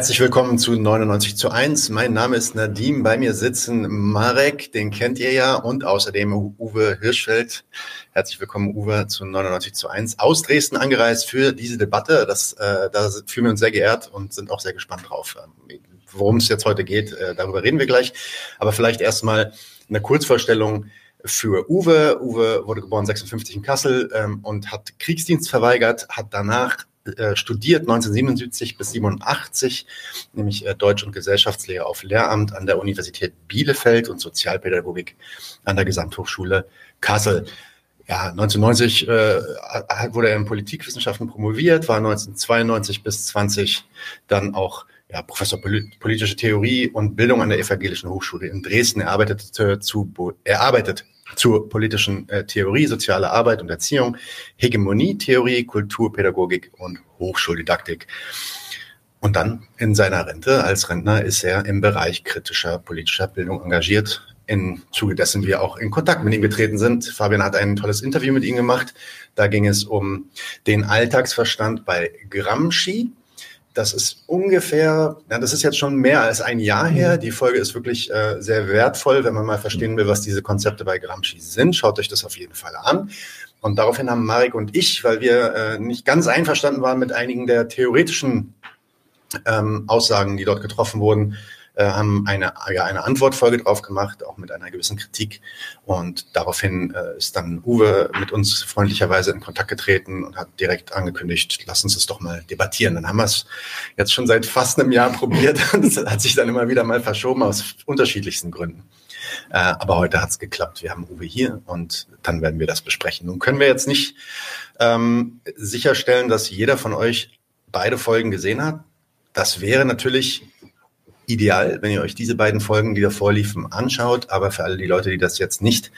Herzlich willkommen zu 99 zu 1. Mein Name ist Nadim. Bei mir sitzen Marek, den kennt ihr ja, und außerdem Uwe Hirschfeld. Herzlich willkommen, Uwe, zu 99 zu 1. Aus Dresden angereist für diese Debatte. Das, äh, da fühlen wir uns sehr geehrt und sind auch sehr gespannt drauf. Worum es jetzt heute geht, äh, darüber reden wir gleich. Aber vielleicht erstmal eine Kurzvorstellung für Uwe. Uwe wurde geboren 56 in Kassel ähm, und hat Kriegsdienst verweigert, hat danach äh, studiert 1977 bis 87, nämlich äh, Deutsch- und Gesellschaftslehre auf Lehramt an der Universität Bielefeld und Sozialpädagogik an der Gesamthochschule Kassel. Ja, 1990 äh, wurde er in Politikwissenschaften promoviert, war 1992 bis 20 dann auch ja, Professor politische Theorie und Bildung an der Evangelischen Hochschule in Dresden. Er arbeitet zu, er arbeitet zur politischen äh, Theorie, soziale Arbeit und Erziehung, Hegemonietheorie, Kulturpädagogik und Hochschuldidaktik. Und dann in seiner Rente als Rentner ist er im Bereich kritischer politischer Bildung engagiert, im Zuge dessen wir auch in Kontakt mit ihm getreten sind. Fabian hat ein tolles Interview mit ihm gemacht. Da ging es um den Alltagsverstand bei Gramsci das ist ungefähr, ja, das ist jetzt schon mehr als ein Jahr her. Mhm. Die Folge ist wirklich äh, sehr wertvoll, wenn man mal verstehen will, was diese Konzepte bei Gramsci sind. Schaut euch das auf jeden Fall an. Und daraufhin haben Marek und ich, weil wir äh, nicht ganz einverstanden waren mit einigen der theoretischen ähm, Aussagen, die dort getroffen wurden, äh, haben eine, ja, eine Antwortfolge drauf gemacht, auch mit einer gewissen Kritik. Und daraufhin äh, ist dann Uwe mit uns freundlicherweise in Kontakt getreten und hat direkt angekündigt, lass uns das doch mal debattieren. Dann haben wir es jetzt schon seit fast einem Jahr probiert. das hat sich dann immer wieder mal verschoben aus unterschiedlichsten Gründen. Äh, aber heute hat es geklappt. Wir haben Uwe hier und dann werden wir das besprechen. Nun können wir jetzt nicht ähm, sicherstellen, dass jeder von euch beide Folgen gesehen hat. Das wäre natürlich ideal, wenn ihr euch diese beiden Folgen, die davor liefen, anschaut. Aber für alle die Leute, die das jetzt nicht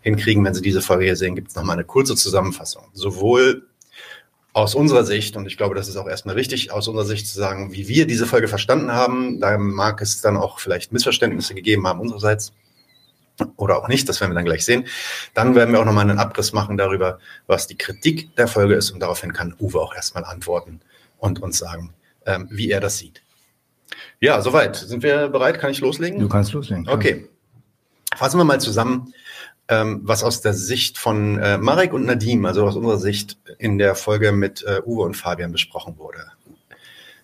hinkriegen, wenn sie diese Folge hier sehen, gibt es nochmal eine kurze Zusammenfassung. Sowohl aus unserer Sicht, und ich glaube, das ist auch erstmal wichtig, aus unserer Sicht zu sagen, wie wir diese Folge verstanden haben. Da mag es dann auch vielleicht Missverständnisse gegeben haben unsererseits oder auch nicht, das werden wir dann gleich sehen. Dann werden wir auch nochmal einen Abriss machen darüber, was die Kritik der Folge ist und daraufhin kann Uwe auch erstmal antworten und uns sagen, ähm, wie er das sieht. Ja, soweit. Sind wir bereit? Kann ich loslegen? Du kannst loslegen. Okay. Fassen wir mal zusammen, ähm, was aus der Sicht von äh, Marek und Nadim, also aus unserer Sicht in der Folge mit äh, Uwe und Fabian besprochen wurde.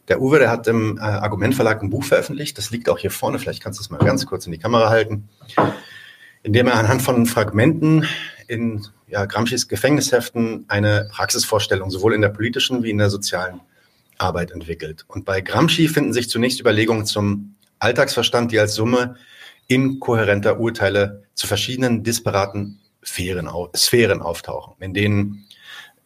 Der Uwe, der hat im äh, Argumentverlag ein Buch veröffentlicht, das liegt auch hier vorne, vielleicht kannst du es mal ganz kurz in die Kamera halten, in dem er anhand von Fragmenten in ja, Gramscis Gefängnisheften eine Praxisvorstellung sowohl in der politischen wie in der sozialen Arbeit entwickelt. Und bei Gramsci finden sich zunächst Überlegungen zum Alltagsverstand, die als Summe inkohärenter Urteile zu verschiedenen disparaten Sphären, Sphären auftauchen, in denen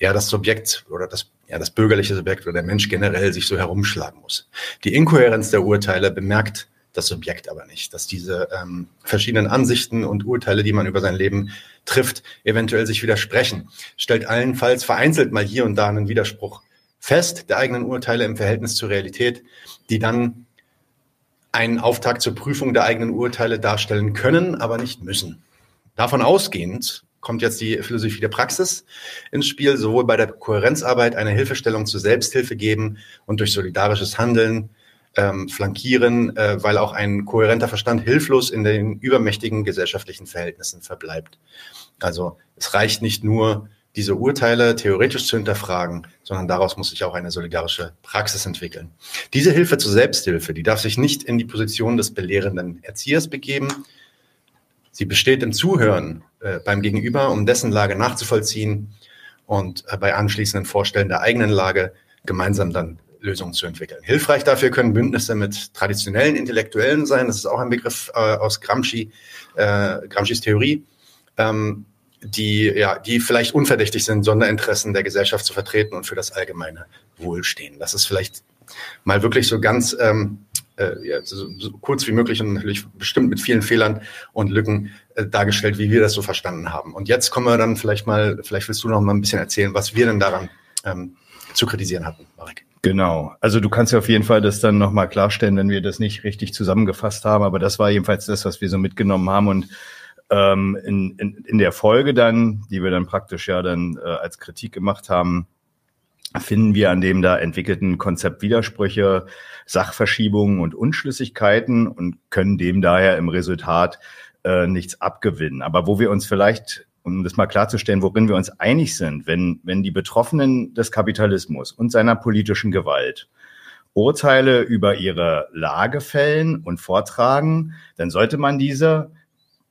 ja das Subjekt oder das, ja, das bürgerliche Subjekt oder der Mensch generell sich so herumschlagen muss. Die Inkohärenz der Urteile bemerkt das Subjekt aber nicht, dass diese ähm, verschiedenen Ansichten und Urteile, die man über sein Leben trifft, eventuell sich widersprechen, stellt allenfalls vereinzelt mal hier und da einen Widerspruch fest der eigenen Urteile im Verhältnis zur Realität, die dann einen Auftakt zur Prüfung der eigenen Urteile darstellen können, aber nicht müssen. Davon ausgehend kommt jetzt die Philosophie der Praxis ins Spiel, sowohl bei der Kohärenzarbeit eine Hilfestellung zur Selbsthilfe geben und durch solidarisches Handeln ähm, flankieren, äh, weil auch ein kohärenter Verstand hilflos in den übermächtigen gesellschaftlichen Verhältnissen verbleibt. Also es reicht nicht nur, diese Urteile theoretisch zu hinterfragen, sondern daraus muss sich auch eine solidarische Praxis entwickeln. Diese Hilfe zur Selbsthilfe, die darf sich nicht in die Position des belehrenden Erziehers begeben. Sie besteht im Zuhören äh, beim Gegenüber, um dessen Lage nachzuvollziehen und äh, bei anschließenden Vorstellen der eigenen Lage gemeinsam dann Lösungen zu entwickeln. Hilfreich dafür können Bündnisse mit traditionellen Intellektuellen sein. Das ist auch ein Begriff äh, aus Gramsci, äh, Gramscis Theorie. Ähm, die, ja, die vielleicht unverdächtig sind, Sonderinteressen der Gesellschaft zu vertreten und für das allgemeine Wohl stehen. Das ist vielleicht mal wirklich so ganz ähm, äh, ja, so, so kurz wie möglich und natürlich bestimmt mit vielen Fehlern und Lücken äh, dargestellt, wie wir das so verstanden haben. Und jetzt kommen wir dann vielleicht mal, vielleicht willst du noch mal ein bisschen erzählen, was wir denn daran ähm, zu kritisieren hatten, Marek. Genau. Also du kannst ja auf jeden Fall das dann nochmal klarstellen, wenn wir das nicht richtig zusammengefasst haben. Aber das war jedenfalls das, was wir so mitgenommen haben. Und ähm, in, in, in der Folge dann, die wir dann praktisch ja dann äh, als Kritik gemacht haben, finden wir an dem da entwickelten Konzept Widersprüche, Sachverschiebungen und Unschlüssigkeiten und können dem daher im Resultat äh, nichts abgewinnen. Aber wo wir uns vielleicht, um das mal klarzustellen, worin wir uns einig sind, wenn, wenn die Betroffenen des Kapitalismus und seiner politischen Gewalt Urteile über ihre Lage fällen und vortragen, dann sollte man diese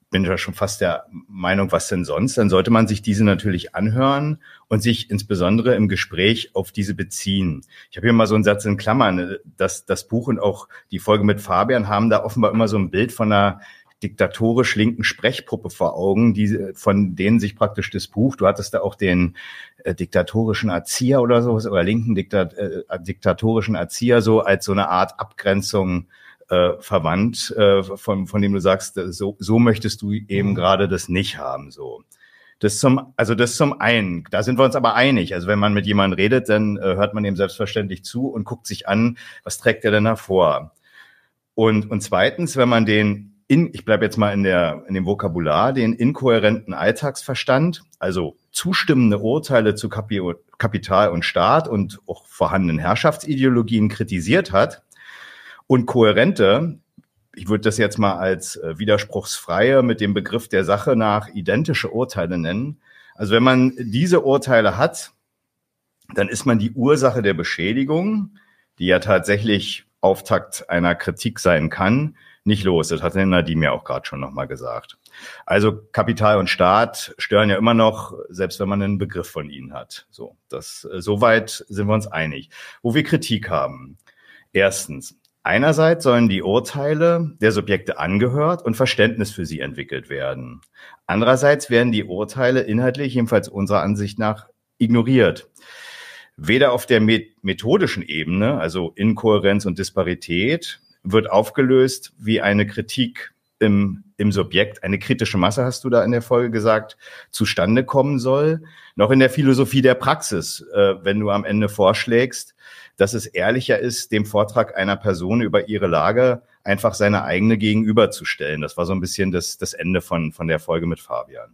bin ja schon fast der Meinung, was denn sonst, dann sollte man sich diese natürlich anhören und sich insbesondere im Gespräch auf diese beziehen. Ich habe hier mal so einen Satz in Klammern, dass das Buch und auch die Folge mit Fabian haben da offenbar immer so ein Bild von einer diktatorisch linken Sprechpuppe vor Augen, die, von denen sich praktisch das Buch, du hattest da auch den äh, diktatorischen Erzieher oder so, oder linken Diktat, äh, diktatorischen Erzieher so als so eine Art Abgrenzung äh, verwandt, äh, von, von dem du sagst, äh, so, so möchtest du eben mhm. gerade das nicht haben, so. Das zum, also das zum einen, da sind wir uns aber einig. Also wenn man mit jemandem redet, dann äh, hört man ihm selbstverständlich zu und guckt sich an, was trägt er denn hervor. Und, und zweitens, wenn man den in, ich bleibe jetzt mal in der in dem Vokabular, den inkohärenten Alltagsverstand, also zustimmende Urteile zu Kapital und Staat und auch vorhandenen Herrschaftsideologien kritisiert hat, und kohärente, ich würde das jetzt mal als äh, widerspruchsfreie mit dem Begriff der Sache nach identische Urteile nennen. Also wenn man diese Urteile hat, dann ist man die Ursache der Beschädigung, die ja tatsächlich Auftakt einer Kritik sein kann, nicht los. Das hat Nadim ja auch gerade schon nochmal gesagt. Also Kapital und Staat stören ja immer noch, selbst wenn man einen Begriff von ihnen hat. So, das, äh, soweit sind wir uns einig. Wo wir Kritik haben. Erstens, Einerseits sollen die Urteile der Subjekte angehört und Verständnis für sie entwickelt werden. Andererseits werden die Urteile inhaltlich jedenfalls unserer Ansicht nach ignoriert. Weder auf der methodischen Ebene, also Inkohärenz und Disparität, wird aufgelöst, wie eine Kritik im, im Subjekt, eine kritische Masse, hast du da in der Folge gesagt, zustande kommen soll, noch in der Philosophie der Praxis, äh, wenn du am Ende vorschlägst, dass es ehrlicher ist, dem Vortrag einer Person über ihre Lage einfach seine eigene gegenüberzustellen. Das war so ein bisschen das, das Ende von, von der Folge mit Fabian.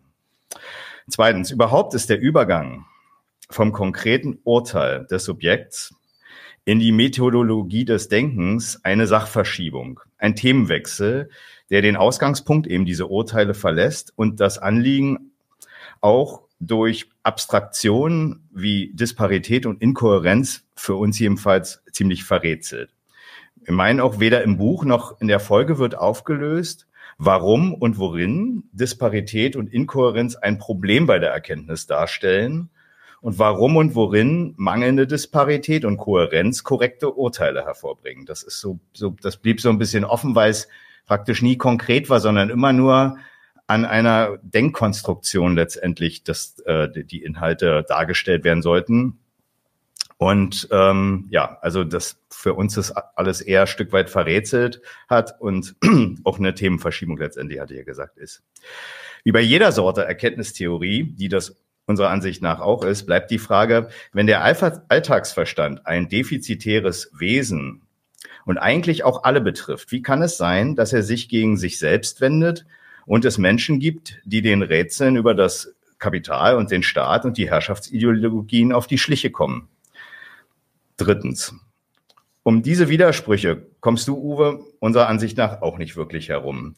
Zweitens, überhaupt ist der Übergang vom konkreten Urteil des Subjekts in die Methodologie des Denkens eine Sachverschiebung, ein Themenwechsel, der den Ausgangspunkt eben diese Urteile verlässt und das Anliegen auch durch Abstraktion wie Disparität und Inkohärenz für uns jedenfalls ziemlich verrätselt. Wir meinen auch weder im Buch noch in der Folge wird aufgelöst, warum und worin Disparität und Inkohärenz ein Problem bei der Erkenntnis darstellen und warum und worin mangelnde Disparität und Kohärenz korrekte Urteile hervorbringen. Das ist so, so das blieb so ein bisschen offen, weil es praktisch nie konkret war, sondern immer nur an einer Denkkonstruktion letztendlich, dass äh, die Inhalte dargestellt werden sollten. Und ähm, ja, also das für uns ist alles eher ein Stück weit verrätselt hat und auch eine Themenverschiebung letztendlich, hatte ich ja gesagt, ist. Wie bei jeder Sorte Erkenntnistheorie, die das unserer Ansicht nach auch ist, bleibt die Frage, wenn der Alltagsverstand ein defizitäres Wesen und eigentlich auch alle betrifft, wie kann es sein, dass er sich gegen sich selbst wendet und es Menschen gibt, die den Rätseln über das Kapital und den Staat und die Herrschaftsideologien auf die Schliche kommen. Drittens. Um diese Widersprüche kommst du, Uwe, unserer Ansicht nach auch nicht wirklich herum.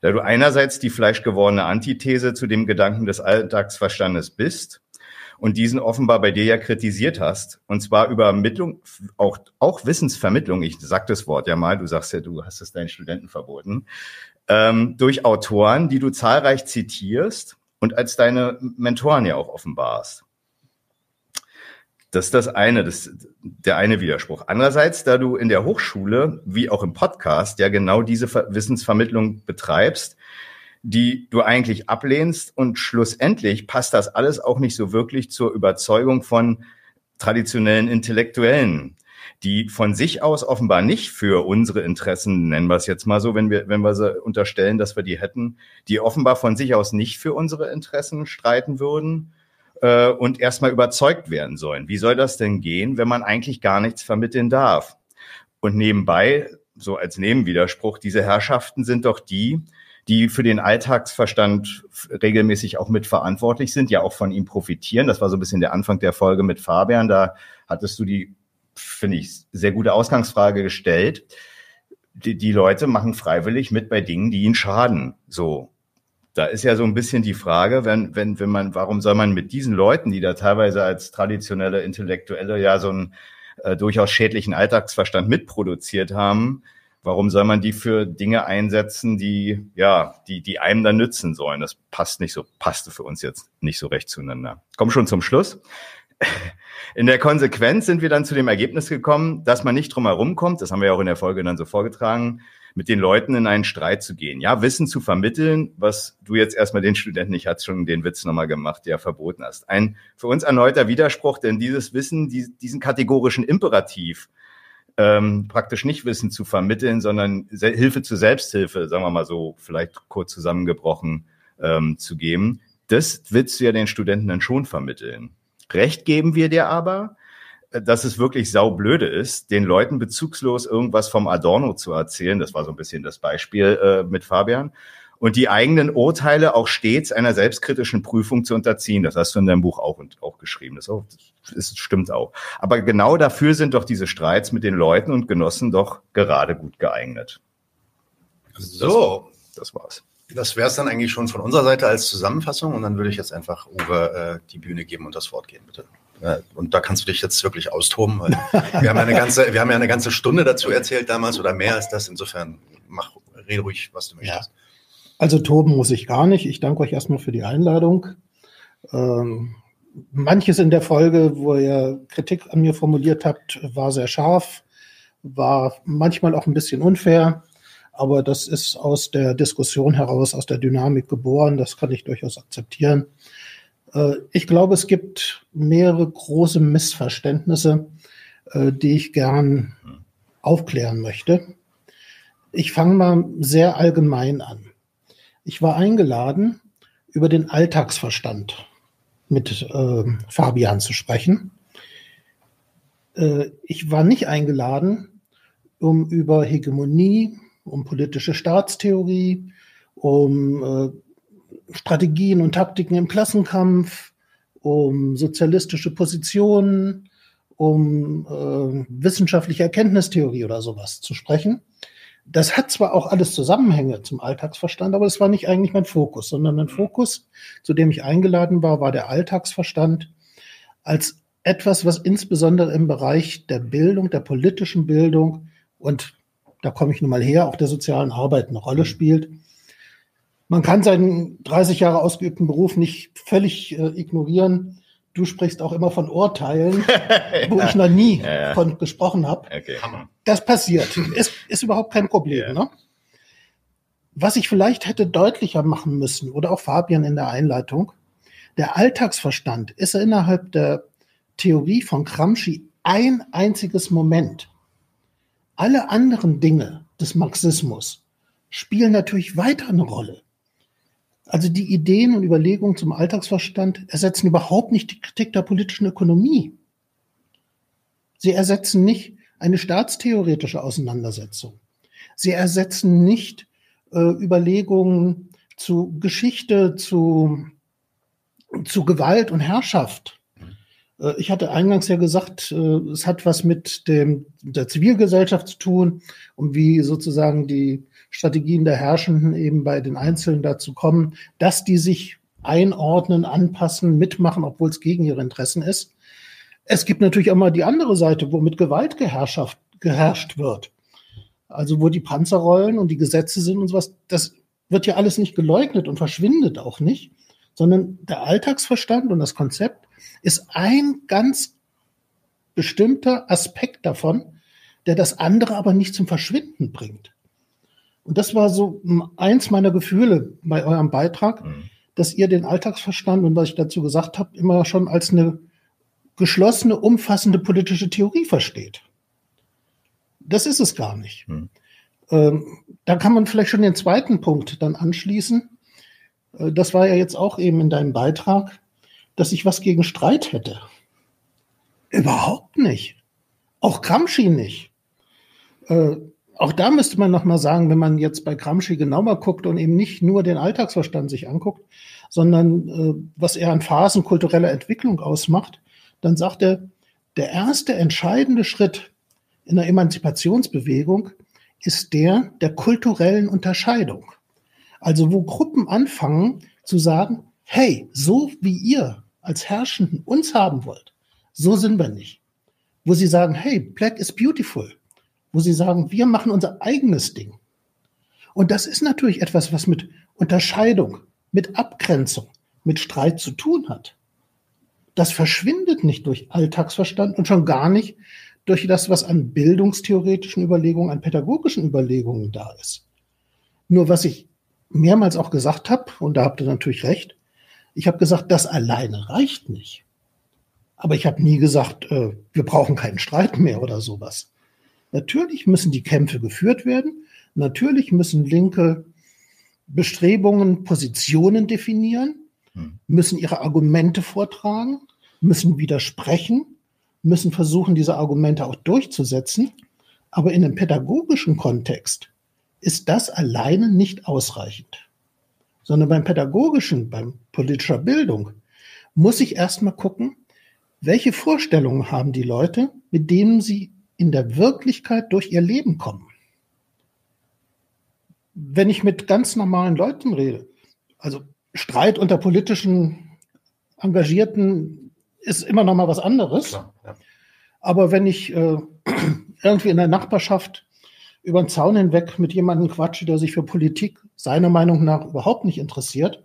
Da du einerseits die fleischgewordene Antithese zu dem Gedanken des Alltagsverstandes bist und diesen offenbar bei dir ja kritisiert hast, und zwar über Ermittlung, auch, auch Wissensvermittlung, ich sag das Wort ja mal, du sagst ja, du hast es deinen Studenten verboten, ähm, durch Autoren, die du zahlreich zitierst und als deine Mentoren ja auch offenbarst. Das ist das eine, das, der eine Widerspruch. Andererseits, da du in der Hochschule wie auch im Podcast ja genau diese Wissensvermittlung betreibst, die du eigentlich ablehnst und schlussendlich passt das alles auch nicht so wirklich zur Überzeugung von traditionellen Intellektuellen die von sich aus offenbar nicht für unsere Interessen, nennen wir es jetzt mal so, wenn wir, wenn wir sie unterstellen, dass wir die hätten, die offenbar von sich aus nicht für unsere Interessen streiten würden äh, und erstmal überzeugt werden sollen. Wie soll das denn gehen, wenn man eigentlich gar nichts vermitteln darf? Und nebenbei, so als Nebenwiderspruch, diese Herrschaften sind doch die, die für den Alltagsverstand regelmäßig auch mitverantwortlich sind, ja auch von ihm profitieren. Das war so ein bisschen der Anfang der Folge mit Fabian. Da hattest du die, finde ich, sehr gute Ausgangsfrage gestellt. Die, die Leute machen freiwillig mit bei Dingen, die ihnen schaden. So. Da ist ja so ein bisschen die Frage, wenn, wenn, wenn man, warum soll man mit diesen Leuten, die da teilweise als traditionelle Intellektuelle ja so einen äh, durchaus schädlichen Alltagsverstand mitproduziert haben, Warum soll man die für Dinge einsetzen, die, ja, die, die einem dann nützen sollen? Das passt nicht so, passte für uns jetzt nicht so recht zueinander. Komm schon zum Schluss. In der Konsequenz sind wir dann zu dem Ergebnis gekommen, dass man nicht drum herum kommt, das haben wir ja auch in der Folge dann so vorgetragen, mit den Leuten in einen Streit zu gehen. Ja, Wissen zu vermitteln, was du jetzt erstmal den Studenten, ich hatte schon den Witz nochmal gemacht, der verboten hast. Ein für uns erneuter Widerspruch, denn dieses Wissen, diesen kategorischen Imperativ, ähm, praktisch nicht Wissen zu vermitteln, sondern Hilfe zur Selbsthilfe, sagen wir mal so, vielleicht kurz zusammengebrochen ähm, zu geben. Das willst du ja den Studenten dann schon vermitteln. Recht geben wir dir aber, äh, dass es wirklich saublöde ist, den Leuten bezugslos irgendwas vom Adorno zu erzählen. Das war so ein bisschen das Beispiel äh, mit Fabian und die eigenen Urteile auch stets einer selbstkritischen Prüfung zu unterziehen. Das hast du in deinem Buch auch, auch geschrieben. Das, auch, das stimmt auch. Aber genau dafür sind doch diese Streits mit den Leuten und Genossen doch gerade gut geeignet. So, das war's. Das wäre es dann eigentlich schon von unserer Seite als Zusammenfassung und dann würde ich jetzt einfach Uwe äh, die Bühne geben und das Wort geben, bitte. Äh, und da kannst du dich jetzt wirklich austoben, weil wir haben ja eine ganze, wir haben ja eine ganze Stunde dazu erzählt damals oder mehr als das. Insofern mach, rede ruhig, was du möchtest. Ja. Also toben muss ich gar nicht. Ich danke euch erstmal für die Einladung. Ähm, manches in der Folge, wo ihr Kritik an mir formuliert habt, war sehr scharf, war manchmal auch ein bisschen unfair, aber das ist aus der Diskussion heraus, aus der Dynamik geboren. Das kann ich durchaus akzeptieren. Äh, ich glaube, es gibt mehrere große Missverständnisse, äh, die ich gern aufklären möchte. Ich fange mal sehr allgemein an. Ich war eingeladen, über den Alltagsverstand mit äh, Fabian zu sprechen. Äh, ich war nicht eingeladen, um über Hegemonie, um politische Staatstheorie, um äh, Strategien und Taktiken im Klassenkampf, um sozialistische Positionen, um äh, wissenschaftliche Erkenntnistheorie oder sowas zu sprechen, das hat zwar auch alles Zusammenhänge zum Alltagsverstand, aber das war nicht eigentlich mein Fokus, sondern mein Fokus, zu dem ich eingeladen war, war der Alltagsverstand als etwas, was insbesondere im Bereich der Bildung, der politischen Bildung und da komme ich nun mal her, auch der sozialen Arbeit eine Rolle spielt. Man kann seinen 30 Jahre ausgeübten Beruf nicht völlig äh, ignorieren du sprichst auch immer von Urteilen, wo ich noch nie ja, ja. von gesprochen habe. Okay. Das passiert. Ist, ist überhaupt kein Problem. Ja. Ne? Was ich vielleicht hätte deutlicher machen müssen, oder auch Fabian in der Einleitung, der Alltagsverstand ist innerhalb der Theorie von Gramsci ein einziges Moment. Alle anderen Dinge des Marxismus spielen natürlich weiter eine Rolle. Also die Ideen und Überlegungen zum Alltagsverstand ersetzen überhaupt nicht die Kritik der politischen Ökonomie. Sie ersetzen nicht eine staatstheoretische Auseinandersetzung. Sie ersetzen nicht äh, Überlegungen zu Geschichte, zu, zu Gewalt und Herrschaft. Äh, ich hatte eingangs ja gesagt, äh, es hat was mit dem, der Zivilgesellschaft zu tun und wie sozusagen die Strategien der Herrschenden eben bei den Einzelnen dazu kommen, dass die sich einordnen, anpassen, mitmachen, obwohl es gegen ihre Interessen ist. Es gibt natürlich auch mal die andere Seite, wo mit Gewalt geherrscht wird. Also wo die Panzer rollen und die Gesetze sind und sowas. Das wird ja alles nicht geleugnet und verschwindet auch nicht, sondern der Alltagsverstand und das Konzept ist ein ganz bestimmter Aspekt davon, der das andere aber nicht zum Verschwinden bringt. Und das war so eins meiner Gefühle bei eurem Beitrag, mhm. dass ihr den Alltagsverstand und was ich dazu gesagt habe, immer schon als eine geschlossene, umfassende politische Theorie versteht. Das ist es gar nicht. Mhm. Ähm, da kann man vielleicht schon den zweiten Punkt dann anschließen. Äh, das war ja jetzt auch eben in deinem Beitrag, dass ich was gegen Streit hätte. Überhaupt nicht. Auch Gramsci nicht. Äh, auch da müsste man noch mal sagen, wenn man jetzt bei Gramsci genauer guckt und eben nicht nur den Alltagsverstand sich anguckt, sondern äh, was er an Phasen kultureller Entwicklung ausmacht, dann sagt er, Der erste entscheidende Schritt in der Emanzipationsbewegung ist der der kulturellen Unterscheidung. Also wo Gruppen anfangen zu sagen, hey, so wie ihr als Herrschenden uns haben wollt, so sind wir nicht. Wo sie sagen, hey, Black is beautiful. Wo sie sagen, wir machen unser eigenes Ding. Und das ist natürlich etwas, was mit Unterscheidung, mit Abgrenzung, mit Streit zu tun hat. Das verschwindet nicht durch Alltagsverstand und schon gar nicht durch das, was an bildungstheoretischen Überlegungen, an pädagogischen Überlegungen da ist. Nur was ich mehrmals auch gesagt habe, und da habt ihr natürlich recht, ich habe gesagt, das alleine reicht nicht. Aber ich habe nie gesagt, äh, wir brauchen keinen Streit mehr oder sowas. Natürlich müssen die Kämpfe geführt werden. Natürlich müssen linke Bestrebungen Positionen definieren, hm. müssen ihre Argumente vortragen, müssen widersprechen, müssen versuchen, diese Argumente auch durchzusetzen. Aber in einem pädagogischen Kontext ist das alleine nicht ausreichend. Sondern beim pädagogischen, beim politischer Bildung muss ich erstmal gucken, welche Vorstellungen haben die Leute, mit denen sie in der Wirklichkeit durch ihr Leben kommen. Wenn ich mit ganz normalen Leuten rede, also Streit unter politischen Engagierten ist immer noch mal was anderes. Klar, ja. Aber wenn ich äh, irgendwie in der Nachbarschaft über den Zaun hinweg mit jemandem quatsche, der sich für Politik seiner Meinung nach überhaupt nicht interessiert,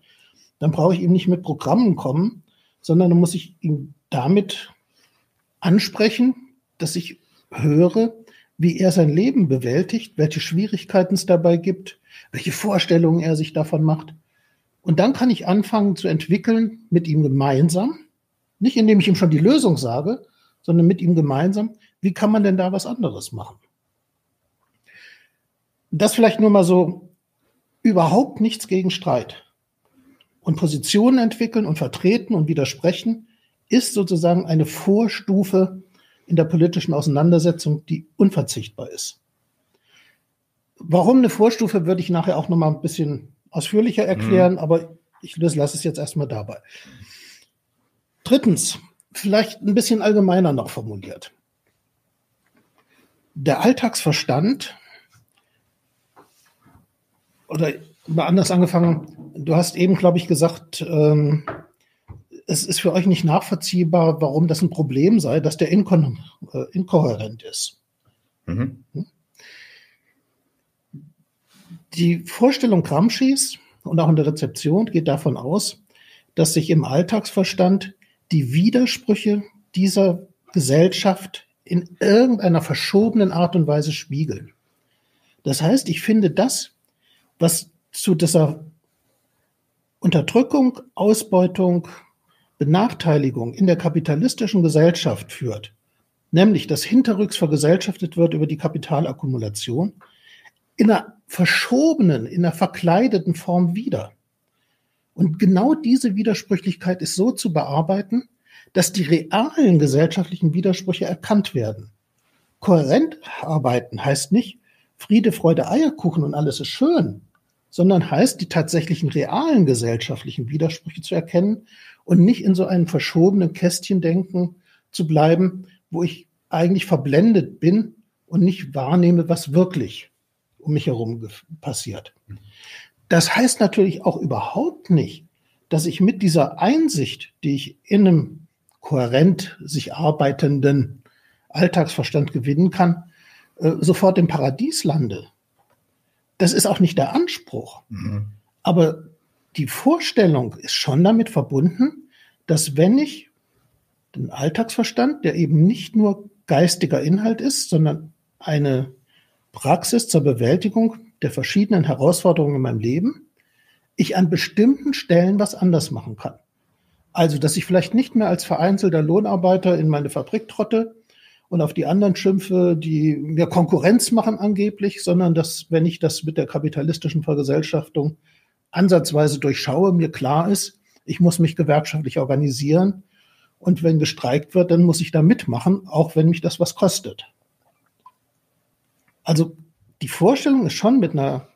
dann brauche ich ihm nicht mit Programmen kommen, sondern dann muss ich ihn damit ansprechen, dass ich höre, wie er sein Leben bewältigt, welche Schwierigkeiten es dabei gibt, welche Vorstellungen er sich davon macht. Und dann kann ich anfangen zu entwickeln mit ihm gemeinsam, nicht indem ich ihm schon die Lösung sage, sondern mit ihm gemeinsam, wie kann man denn da was anderes machen? Das vielleicht nur mal so überhaupt nichts gegen Streit. Und Positionen entwickeln und vertreten und widersprechen ist sozusagen eine Vorstufe in der politischen Auseinandersetzung, die unverzichtbar ist. Warum eine Vorstufe, würde ich nachher auch noch mal ein bisschen ausführlicher erklären, mhm. aber ich lasse es jetzt erstmal dabei. Drittens, vielleicht ein bisschen allgemeiner noch formuliert. Der Alltagsverstand oder mal anders angefangen, du hast eben, glaube ich, gesagt, ähm, es ist für euch nicht nachvollziehbar, warum das ein Problem sei, dass der inkon äh, inkohärent ist. Mhm. Hm? Die Vorstellung Gramsci's und auch in der Rezeption geht davon aus, dass sich im Alltagsverstand die Widersprüche dieser Gesellschaft in irgendeiner verschobenen Art und Weise spiegeln. Das heißt, ich finde das, was zu dieser Unterdrückung, Ausbeutung, Benachteiligung in der kapitalistischen Gesellschaft führt, nämlich dass hinterrücks vergesellschaftet wird über die Kapitalakkumulation, in einer verschobenen, in einer verkleideten Form wieder. Und genau diese Widersprüchlichkeit ist so zu bearbeiten, dass die realen gesellschaftlichen Widersprüche erkannt werden. Kohärent arbeiten heißt nicht Friede, Freude, Eierkuchen und alles ist schön, sondern heißt, die tatsächlichen realen gesellschaftlichen Widersprüche zu erkennen und nicht in so einem verschobenen Kästchen denken zu bleiben, wo ich eigentlich verblendet bin und nicht wahrnehme, was wirklich um mich herum passiert. Das heißt natürlich auch überhaupt nicht, dass ich mit dieser Einsicht, die ich in einem kohärent sich arbeitenden Alltagsverstand gewinnen kann, äh, sofort im Paradies lande. Das ist auch nicht der Anspruch. Mhm. Aber die Vorstellung ist schon damit verbunden, dass wenn ich den Alltagsverstand, der eben nicht nur geistiger Inhalt ist, sondern eine Praxis zur Bewältigung der verschiedenen Herausforderungen in meinem Leben, ich an bestimmten Stellen was anders machen kann. Also, dass ich vielleicht nicht mehr als vereinzelter Lohnarbeiter in meine Fabrik trotte und auf die anderen schimpfe, die mir Konkurrenz machen angeblich, sondern dass, wenn ich das mit der kapitalistischen Vergesellschaftung ansatzweise durchschaue, mir klar ist, ich muss mich gewerkschaftlich organisieren und wenn gestreikt wird, dann muss ich da mitmachen, auch wenn mich das was kostet. Also die Vorstellung ist schon mit einer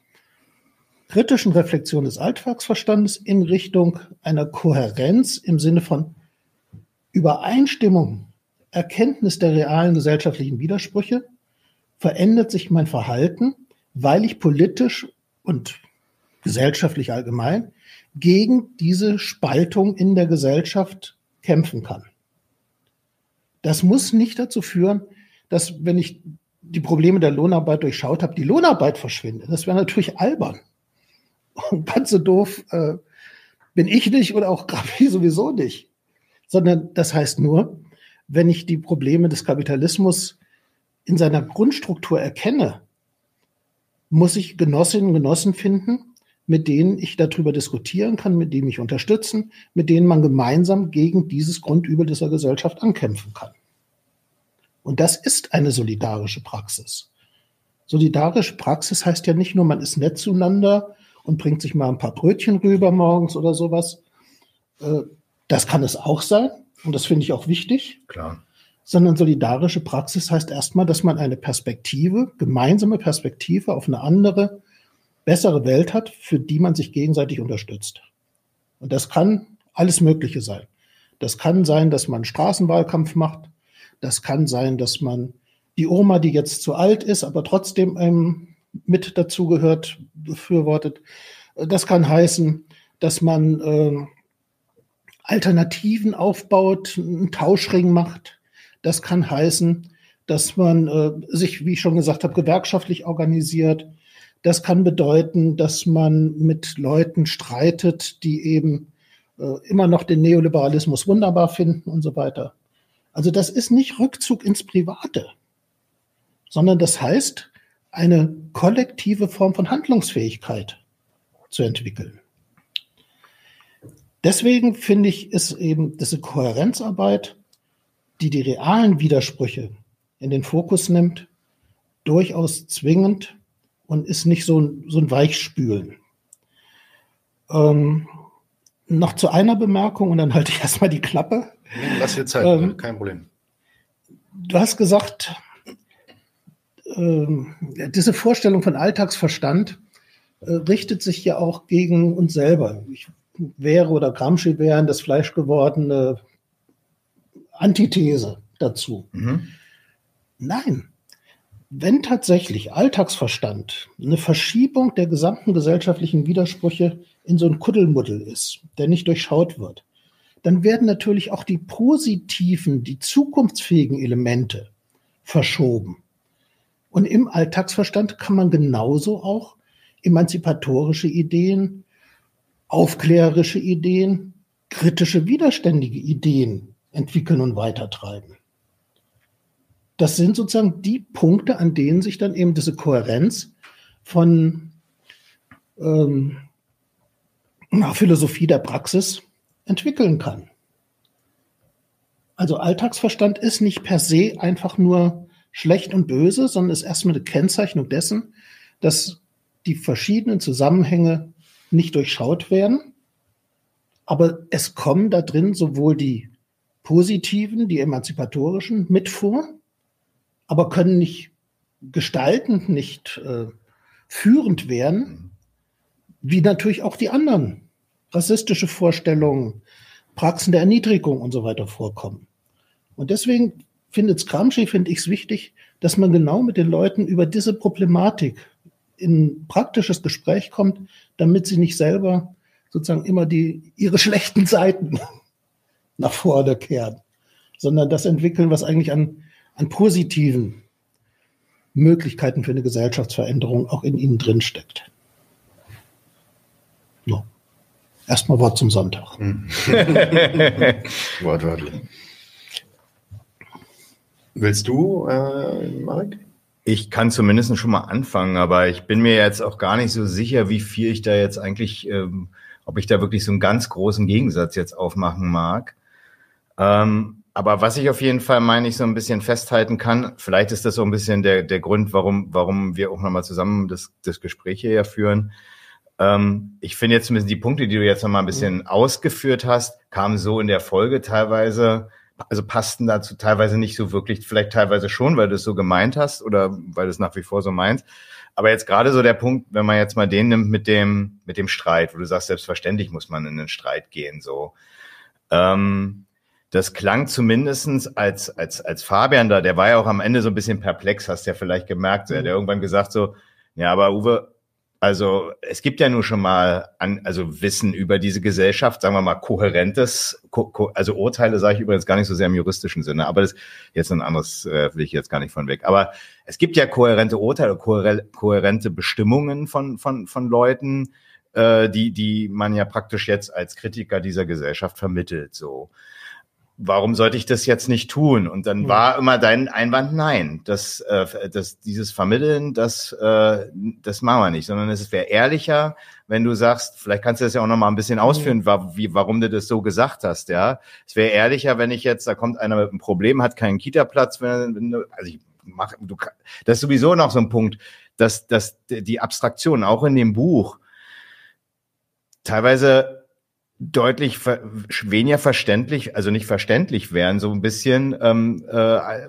kritischen Reflexion des Alltagsverstandes in Richtung einer Kohärenz im Sinne von Übereinstimmung Erkenntnis der realen gesellschaftlichen Widersprüche verändert sich mein Verhalten, weil ich politisch und gesellschaftlich allgemein gegen diese Spaltung in der Gesellschaft kämpfen kann. Das muss nicht dazu führen, dass, wenn ich die Probleme der Lohnarbeit durchschaut habe, die Lohnarbeit verschwindet. Das wäre natürlich albern. Und ganz so doof äh, bin ich nicht oder auch Grafi sowieso nicht. Sondern das heißt nur, wenn ich die Probleme des Kapitalismus in seiner Grundstruktur erkenne, muss ich Genossinnen und Genossen finden, mit denen ich darüber diskutieren kann, mit denen mich unterstützen, mit denen man gemeinsam gegen dieses Grundübel dieser Gesellschaft ankämpfen kann. Und das ist eine solidarische Praxis. Solidarische Praxis heißt ja nicht nur, man ist nett zueinander und bringt sich mal ein paar Brötchen rüber morgens oder sowas. Äh, das kann es auch sein. Und das finde ich auch wichtig. Klar. Sondern solidarische Praxis heißt erstmal, dass man eine Perspektive, gemeinsame Perspektive auf eine andere, bessere Welt hat, für die man sich gegenseitig unterstützt. Und das kann alles Mögliche sein. Das kann sein, dass man Straßenwahlkampf macht. Das kann sein, dass man die Oma, die jetzt zu alt ist, aber trotzdem ähm, mit dazugehört, befürwortet. Das kann heißen, dass man äh, Alternativen aufbaut, einen Tauschring macht. Das kann heißen, dass man äh, sich, wie ich schon gesagt habe, gewerkschaftlich organisiert. Das kann bedeuten, dass man mit Leuten streitet, die eben äh, immer noch den Neoliberalismus wunderbar finden und so weiter. Also das ist nicht Rückzug ins Private, sondern das heißt, eine kollektive Form von Handlungsfähigkeit zu entwickeln. Deswegen finde ich, ist eben diese Kohärenzarbeit, die die realen Widersprüche in den Fokus nimmt, durchaus zwingend und ist nicht so ein, so ein Weichspülen. Ähm, noch zu einer Bemerkung und dann halte ich erstmal die Klappe. Lass dir Zeit, ähm, kein Problem. Du hast gesagt, ähm, diese Vorstellung von Alltagsverstand äh, richtet sich ja auch gegen uns selber. Ich wäre oder Gramsci wären das fleischgewordene Antithese dazu. Mhm. Nein, wenn tatsächlich Alltagsverstand eine Verschiebung der gesamten gesellschaftlichen Widersprüche in so ein Kuddelmuddel ist, der nicht durchschaut wird, dann werden natürlich auch die positiven, die zukunftsfähigen Elemente verschoben. Und im Alltagsverstand kann man genauso auch emanzipatorische Ideen, aufklärerische Ideen, kritische, widerständige Ideen entwickeln und weitertreiben. Das sind sozusagen die Punkte, an denen sich dann eben diese Kohärenz von ähm, Philosophie der Praxis entwickeln kann. Also Alltagsverstand ist nicht per se einfach nur schlecht und böse, sondern ist erstmal eine Kennzeichnung dessen, dass die verschiedenen Zusammenhänge nicht durchschaut werden. Aber es kommen da drin sowohl die positiven, die emanzipatorischen mit vor, aber können nicht gestaltend, nicht äh, führend werden, wie natürlich auch die anderen rassistische Vorstellungen, Praxen der Erniedrigung und so weiter vorkommen. Und deswegen findet Gramsci, finde ich es wichtig, dass man genau mit den Leuten über diese Problematik in praktisches Gespräch kommt, damit sie nicht selber sozusagen immer die, ihre schlechten Seiten nach vorne kehren, sondern das entwickeln, was eigentlich an, an positiven Möglichkeiten für eine Gesellschaftsveränderung auch in ihnen drin steckt. So. Erstmal Wort zum Sonntag. Hm. Wortwörtlich. Willst du, äh, Marek? Ich kann zumindest schon mal anfangen, aber ich bin mir jetzt auch gar nicht so sicher, wie viel ich da jetzt eigentlich, ähm, ob ich da wirklich so einen ganz großen Gegensatz jetzt aufmachen mag. Ähm, aber was ich auf jeden Fall meine, ich so ein bisschen festhalten kann, vielleicht ist das so ein bisschen der, der Grund, warum, warum wir auch nochmal zusammen das, das Gespräch hier führen. Ähm, ich finde jetzt zumindest die Punkte, die du jetzt nochmal ein bisschen mhm. ausgeführt hast, kamen so in der Folge teilweise also passten dazu teilweise nicht so wirklich, vielleicht teilweise schon, weil du es so gemeint hast oder weil du es nach wie vor so meinst. Aber jetzt gerade so der Punkt, wenn man jetzt mal den nimmt mit dem, mit dem Streit, wo du sagst, selbstverständlich muss man in den Streit gehen, so. Ähm, das klang zumindestens als, als, als Fabian da, der war ja auch am Ende so ein bisschen perplex, hast du ja vielleicht gemerkt. Er hat ja mhm. irgendwann gesagt so, ja, aber Uwe, also es gibt ja nur schon mal an, also Wissen über diese Gesellschaft, sagen wir mal kohärentes, ko, ko, also Urteile sage ich übrigens gar nicht so sehr im juristischen Sinne, aber das jetzt ein anderes äh, will ich jetzt gar nicht von weg. Aber es gibt ja kohärente Urteile, kohärente Bestimmungen von von von Leuten, äh, die die man ja praktisch jetzt als Kritiker dieser Gesellschaft vermittelt. So, warum sollte ich das jetzt nicht tun? Und dann war immer dein Einwand, nein, das, äh, das, dieses Vermitteln, das, äh, das machen wir nicht, sondern es wäre ehrlicher, wenn du sagst, vielleicht kannst du das ja auch noch mal ein bisschen ausführen, wa wie, warum du das so gesagt hast, ja. Es wäre ehrlicher, wenn ich jetzt, da kommt einer mit einem Problem, hat keinen Kita-Platz, wenn, wenn du, also ich mach, du, das ist sowieso noch so ein Punkt, dass, dass die Abstraktion auch in dem Buch teilweise deutlich ver weniger verständlich, also nicht verständlich wären, so ein bisschen, ähm, äh,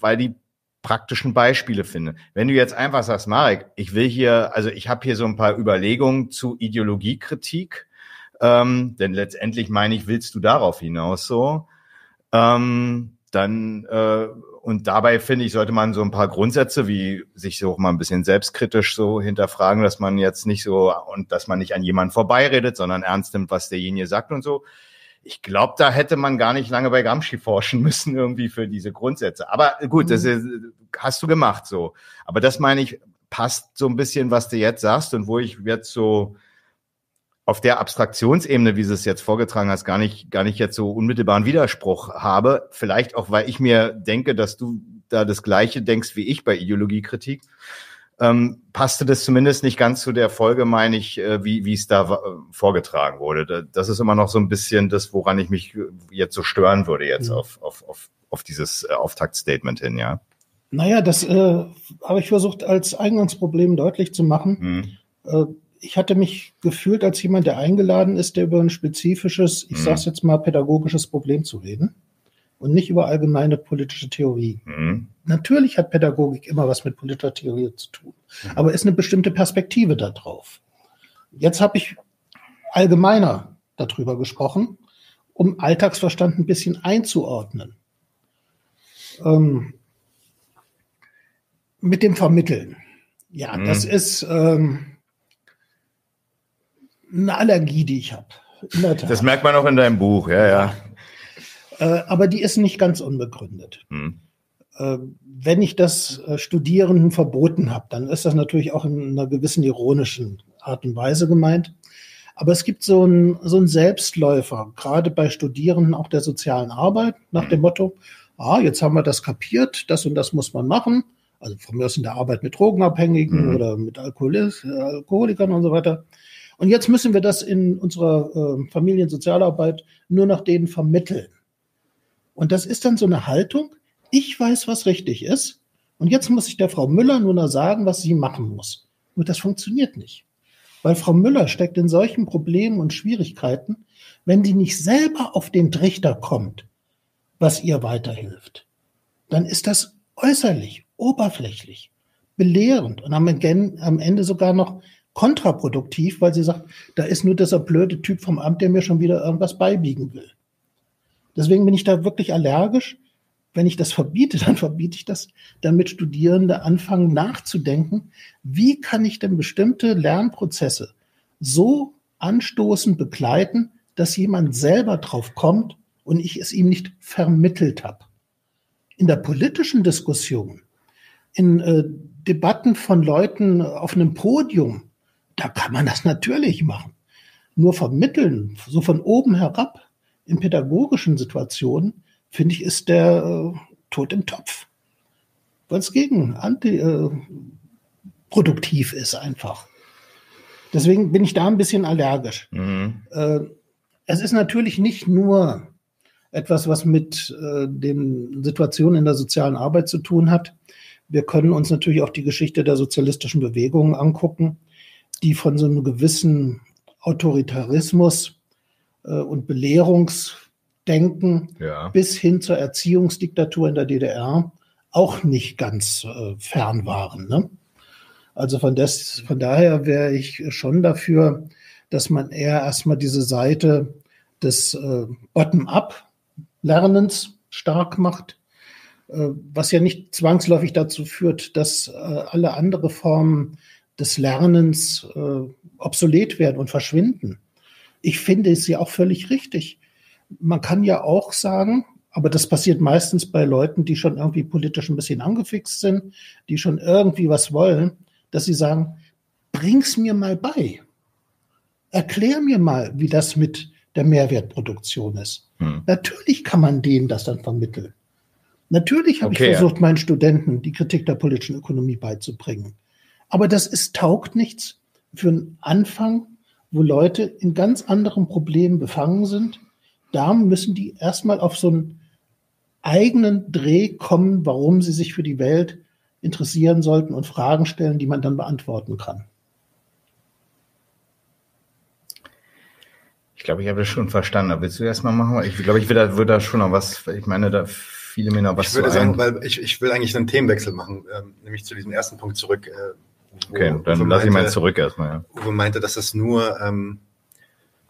weil die praktischen Beispiele finde. Wenn du jetzt einfach sagst, Marek, ich will hier, also ich habe hier so ein paar Überlegungen zu Ideologiekritik, ähm, denn letztendlich meine ich, willst du darauf hinaus so, ähm, dann äh, und dabei finde ich, sollte man so ein paar Grundsätze wie sich so mal ein bisschen selbstkritisch so hinterfragen, dass man jetzt nicht so und dass man nicht an jemanden vorbeiredet, sondern ernst nimmt, was derjenige sagt und so. Ich glaube, da hätte man gar nicht lange bei Gramsci forschen müssen irgendwie für diese Grundsätze. Aber gut, das mhm. ist, hast du gemacht so. Aber das meine ich, passt so ein bisschen, was du jetzt sagst und wo ich jetzt so auf der Abstraktionsebene, wie du es jetzt vorgetragen hast, gar nicht, gar nicht jetzt so unmittelbaren Widerspruch habe. Vielleicht auch, weil ich mir denke, dass du da das Gleiche denkst wie ich bei Ideologiekritik. Ähm, passte das zumindest nicht ganz zu der Folge, meine ich, äh, wie, wie es da äh, vorgetragen wurde. Das ist immer noch so ein bisschen das, woran ich mich jetzt so stören würde, jetzt mhm. auf, auf, auf, auf dieses äh, Auftaktstatement hin, ja. Naja, das äh, habe ich versucht als Eingangsproblem deutlich zu machen. Mhm. Äh, ich hatte mich gefühlt als jemand, der eingeladen ist, der über ein spezifisches, ich mhm. sage es jetzt mal, pädagogisches Problem zu reden und nicht über allgemeine politische Theorie. Mhm. Natürlich hat Pädagogik immer was mit politischer Theorie zu tun, mhm. aber ist eine bestimmte Perspektive darauf. Jetzt habe ich allgemeiner darüber gesprochen, um Alltagsverstand ein bisschen einzuordnen. Ähm, mit dem Vermitteln. Ja, das mhm. ist. Ähm, eine Allergie, die ich habe. Das merkt man auch in deinem Buch, ja, ja. Äh, aber die ist nicht ganz unbegründet. Hm. Äh, wenn ich das äh, Studierenden verboten habe, dann ist das natürlich auch in einer gewissen ironischen Art und Weise gemeint. Aber es gibt so einen so einen Selbstläufer, gerade bei Studierenden auch der sozialen Arbeit, nach dem Motto, ah, jetzt haben wir das kapiert, das und das muss man machen. Also von mir aus in der Arbeit mit Drogenabhängigen mhm. oder mit Alkoholis, Alkoholikern und so weiter. Und jetzt müssen wir das in unserer äh, Familiensozialarbeit nur nach denen vermitteln. Und das ist dann so eine Haltung, ich weiß, was richtig ist. Und jetzt muss ich der Frau Müller nur noch sagen, was sie machen muss. Und das funktioniert nicht. Weil Frau Müller steckt in solchen Problemen und Schwierigkeiten, wenn die nicht selber auf den Trichter kommt, was ihr weiterhilft. Dann ist das äußerlich, oberflächlich, belehrend und am Ende sogar noch kontraproduktiv, weil sie sagt, da ist nur dieser blöde Typ vom Amt, der mir schon wieder irgendwas beibiegen will. Deswegen bin ich da wirklich allergisch. Wenn ich das verbiete, dann verbiete ich das, damit Studierende anfangen nachzudenken, wie kann ich denn bestimmte Lernprozesse so anstoßend begleiten, dass jemand selber drauf kommt und ich es ihm nicht vermittelt habe. In der politischen Diskussion, in äh, Debatten von Leuten auf einem Podium, da kann man das natürlich machen. Nur vermitteln, so von oben herab, in pädagogischen Situationen, finde ich, ist der äh, Tod im Topf. Weil es gegen antiproduktiv äh, ist einfach. Deswegen bin ich da ein bisschen allergisch. Mhm. Äh, es ist natürlich nicht nur etwas, was mit äh, den Situationen in der sozialen Arbeit zu tun hat. Wir können uns natürlich auch die Geschichte der sozialistischen Bewegungen angucken die von so einem gewissen Autoritarismus äh, und Belehrungsdenken ja. bis hin zur Erziehungsdiktatur in der DDR auch nicht ganz äh, fern waren. Ne? Also von, des, von daher wäre ich schon dafür, dass man eher erstmal diese Seite des äh, Bottom-up Lernens stark macht, äh, was ja nicht zwangsläufig dazu führt, dass äh, alle andere Formen des Lernens äh, obsolet werden und verschwinden. Ich finde es ja auch völlig richtig. Man kann ja auch sagen, aber das passiert meistens bei Leuten, die schon irgendwie politisch ein bisschen angefixt sind, die schon irgendwie was wollen, dass sie sagen, bring's mir mal bei. Erklär mir mal, wie das mit der Mehrwertproduktion ist. Hm. Natürlich kann man denen das dann vermitteln. Natürlich habe okay, ich versucht, ja. meinen Studenten die Kritik der politischen Ökonomie beizubringen. Aber das ist, taugt nichts für einen Anfang, wo Leute in ganz anderen Problemen befangen sind. Da müssen die erstmal auf so einen eigenen Dreh kommen, warum sie sich für die Welt interessieren sollten und Fragen stellen, die man dann beantworten kann. Ich glaube, ich habe das schon verstanden. Aber willst du erstmal machen? Ich glaube, ich würde da, würde da schon noch was, ich meine, da viele mir noch was Ich würde sagen, weil ich, ich will eigentlich einen Themenwechsel machen, ähm, nämlich zu diesem ersten Punkt zurück. Äh, okay, dann lass ich mal zurück erstmal. Ja. Uwe meinte, dass es nur, ähm,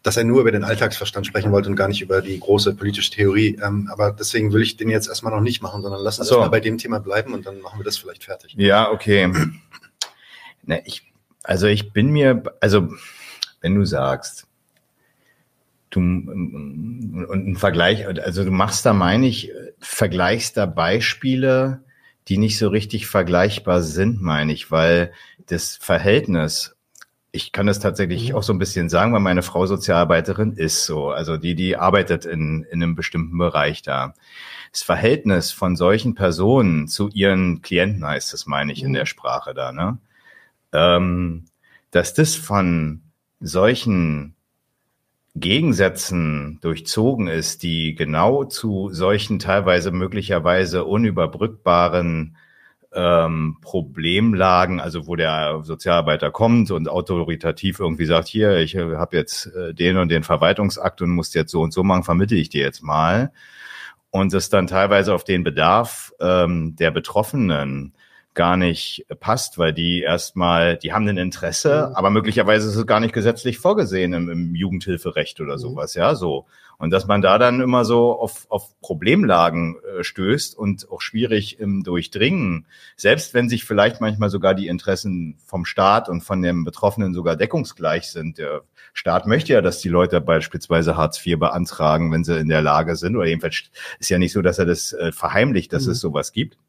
dass er nur über den Alltagsverstand sprechen wollte und gar nicht über die große politische Theorie. Ähm, aber deswegen will ich den jetzt erstmal noch nicht machen, sondern lass uns so. erstmal bei dem Thema bleiben und dann machen wir das vielleicht fertig. Ja, okay. Ne, ich, also ich bin mir, also wenn du sagst, du und ein Vergleich, also du machst da, meine ich, vergleichst da Beispiele, die nicht so richtig vergleichbar sind, meine ich, weil das Verhältnis, ich kann das tatsächlich mhm. auch so ein bisschen sagen, weil meine Frau Sozialarbeiterin ist so, also die, die arbeitet in, in einem bestimmten Bereich da. Das Verhältnis von solchen Personen zu ihren Klienten heißt das, meine ich, in mhm. der Sprache da, ne? Ähm, dass das von solchen Gegensätzen durchzogen ist, die genau zu solchen teilweise möglicherweise unüberbrückbaren ähm, Problemlagen, also wo der Sozialarbeiter kommt und autoritativ irgendwie sagt, hier, ich äh, habe jetzt äh, den und den Verwaltungsakt und muss jetzt so und so machen, vermittle ich dir jetzt mal. Und es dann teilweise auf den Bedarf ähm, der Betroffenen gar nicht passt, weil die erstmal, die haben ein Interesse, mhm. aber möglicherweise ist es gar nicht gesetzlich vorgesehen im, im Jugendhilferecht oder mhm. sowas, ja, so. Und dass man da dann immer so auf, auf Problemlagen äh, stößt und auch schwierig im Durchdringen, selbst wenn sich vielleicht manchmal sogar die Interessen vom Staat und von dem Betroffenen sogar deckungsgleich sind. Der Staat möchte ja, dass die Leute beispielsweise Hartz IV beantragen, wenn sie in der Lage sind, oder jedenfalls ist ja nicht so, dass er das äh, verheimlicht, dass mhm. es sowas gibt.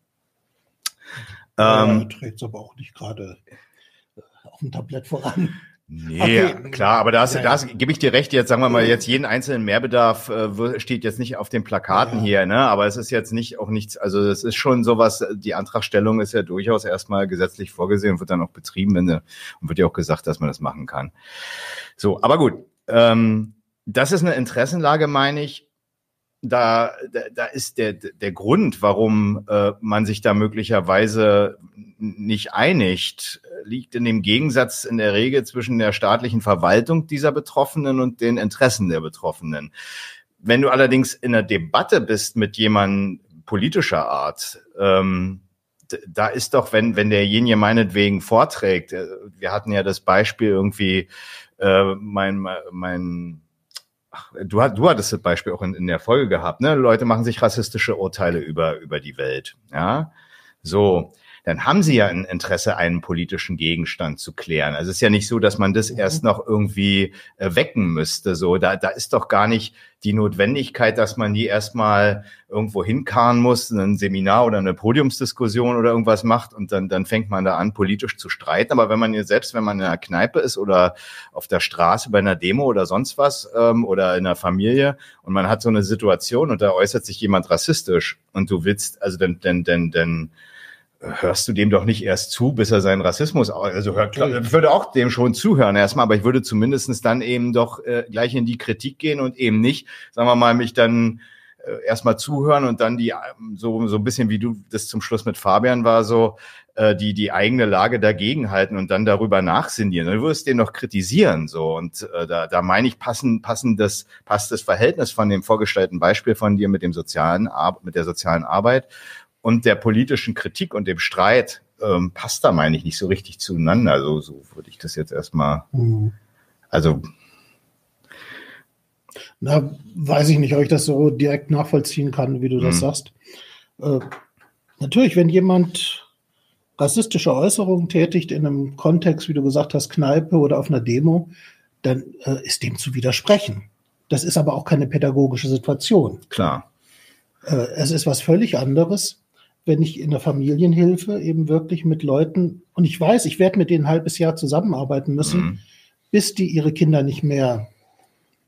Ähm, trägt es aber auch nicht gerade äh, auf dem Tablett voran. Nee, okay. klar, aber da, ja, hast, gebe ich dir recht, jetzt sagen wir mal, jetzt jeden einzelnen Mehrbedarf äh, steht jetzt nicht auf den Plakaten ja. hier, ne? Aber es ist jetzt nicht auch nichts, also es ist schon sowas, die Antragstellung ist ja durchaus erstmal gesetzlich vorgesehen und wird dann auch betrieben, wenn, und wird ja auch gesagt, dass man das machen kann. So, aber gut. Ähm, das ist eine Interessenlage, meine ich da, da, da ist der, der Grund, warum äh, man sich da möglicherweise nicht einigt, liegt in dem Gegensatz in der Regel zwischen der staatlichen Verwaltung dieser Betroffenen und den Interessen der Betroffenen. Wenn du allerdings in einer Debatte bist mit jemandem politischer Art, ähm, da ist doch, wenn, wenn derjenige meinetwegen vorträgt, äh, wir hatten ja das Beispiel irgendwie, äh, mein, mein ach, du, du hattest das Beispiel auch in, in der Folge gehabt, ne? Leute machen sich rassistische Urteile über, über die Welt. Ja. So, dann haben sie ja ein Interesse, einen politischen Gegenstand zu klären. Also es ist ja nicht so, dass man das mhm. erst noch irgendwie äh, wecken müsste. So, da, da ist doch gar nicht die Notwendigkeit, dass man die erstmal irgendwo hinkarren muss, ein Seminar oder eine Podiumsdiskussion oder irgendwas macht und dann, dann fängt man da an, politisch zu streiten. Aber wenn man jetzt selbst, wenn man in einer Kneipe ist oder auf der Straße bei einer Demo oder sonst was ähm, oder in einer Familie und man hat so eine Situation und da äußert sich jemand rassistisch und du willst, also dann, dann, dann, dann hörst du dem doch nicht erst zu, bis er seinen Rassismus, also hört, ich würde auch dem schon zuhören erstmal, aber ich würde zumindestens dann eben doch äh, gleich in die Kritik gehen und eben nicht, sagen wir mal, mich dann äh, erstmal zuhören und dann die, so, so ein bisschen wie du das zum Schluss mit Fabian war, so äh, die, die eigene Lage dagegen halten und dann darüber nachsinnieren. Du wirst den noch kritisieren, so. Und äh, da, da meine ich, passen, passen das, passt das Verhältnis von dem vorgestellten Beispiel von dir mit dem sozialen, mit der sozialen Arbeit und der politischen Kritik und dem Streit ähm, passt da, meine ich, nicht so richtig zueinander. Also so würde ich das jetzt erstmal. Mhm. Also Na, weiß ich nicht, ob ich das so direkt nachvollziehen kann, wie du das mhm. sagst. Äh, natürlich, wenn jemand rassistische Äußerungen tätigt in einem Kontext, wie du gesagt hast, Kneipe oder auf einer Demo, dann äh, ist dem zu widersprechen. Das ist aber auch keine pädagogische Situation. Klar. Äh, es ist was völlig anderes, wenn ich in der Familienhilfe eben wirklich mit Leuten, und ich weiß, ich werde mit denen ein halbes Jahr zusammenarbeiten müssen, mhm. bis die ihre Kinder nicht mehr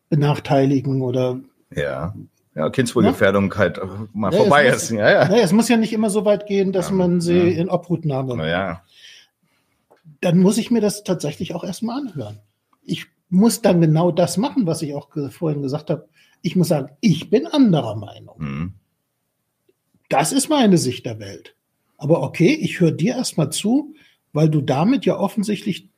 benachteiligen oder ja. Ja, Kindswohlgefährdung ja? halt mal ja, vorbei ist. Ja, ja. Es muss ja nicht immer so weit gehen, dass man sie in Obhutnahme. Ja. Dann muss ich mir das tatsächlich auch erstmal anhören. Ich muss dann genau das machen, was ich auch vorhin gesagt habe. Ich muss sagen, ich bin anderer Meinung. Mhm. Das ist meine Sicht der Welt. Aber okay, ich höre dir erstmal zu, weil du damit ja offensichtlich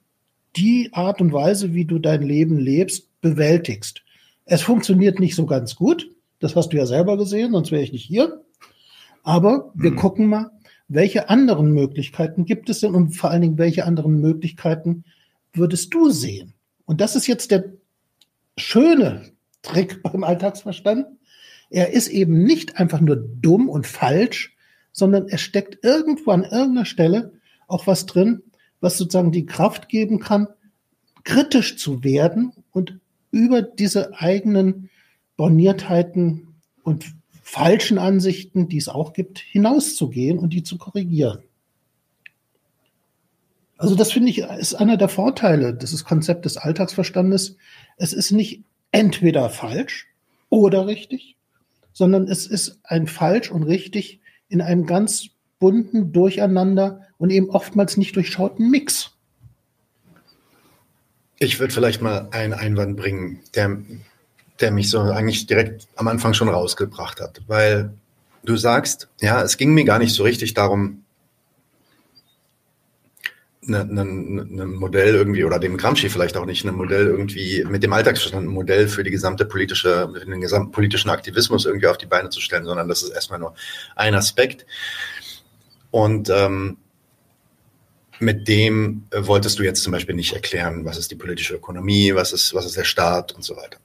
die Art und Weise, wie du dein Leben lebst, bewältigst. Es funktioniert nicht so ganz gut. Das hast du ja selber gesehen, sonst wäre ich nicht hier. Aber wir mhm. gucken mal, welche anderen Möglichkeiten gibt es denn und vor allen Dingen, welche anderen Möglichkeiten würdest du sehen? Und das ist jetzt der schöne Trick beim Alltagsverstand. Er ist eben nicht einfach nur dumm und falsch, sondern es steckt irgendwo an irgendeiner Stelle auch was drin, was sozusagen die Kraft geben kann, kritisch zu werden und über diese eigenen Borniertheiten und falschen Ansichten, die es auch gibt, hinauszugehen und die zu korrigieren. Also das finde ich ist einer der Vorteile dieses Konzept des Alltagsverstandes. Es ist nicht entweder falsch oder richtig, sondern es ist ein falsch und richtig in einem ganz bunten Durcheinander und eben oftmals nicht durchschauten Mix. Ich würde vielleicht mal einen Einwand bringen, der, der mich so eigentlich direkt am Anfang schon rausgebracht hat, weil du sagst, ja, es ging mir gar nicht so richtig darum, ein Modell irgendwie oder dem Gramsci vielleicht auch nicht ein Modell irgendwie mit dem Alltagsverstand ein Modell für die gesamte politische, für den gesamten politischen Aktivismus irgendwie auf die Beine zu stellen, sondern das ist erstmal nur ein Aspekt. Und ähm, mit dem äh, wolltest du jetzt zum Beispiel nicht erklären, was ist die politische Ökonomie, was ist, was ist der Staat und so weiter.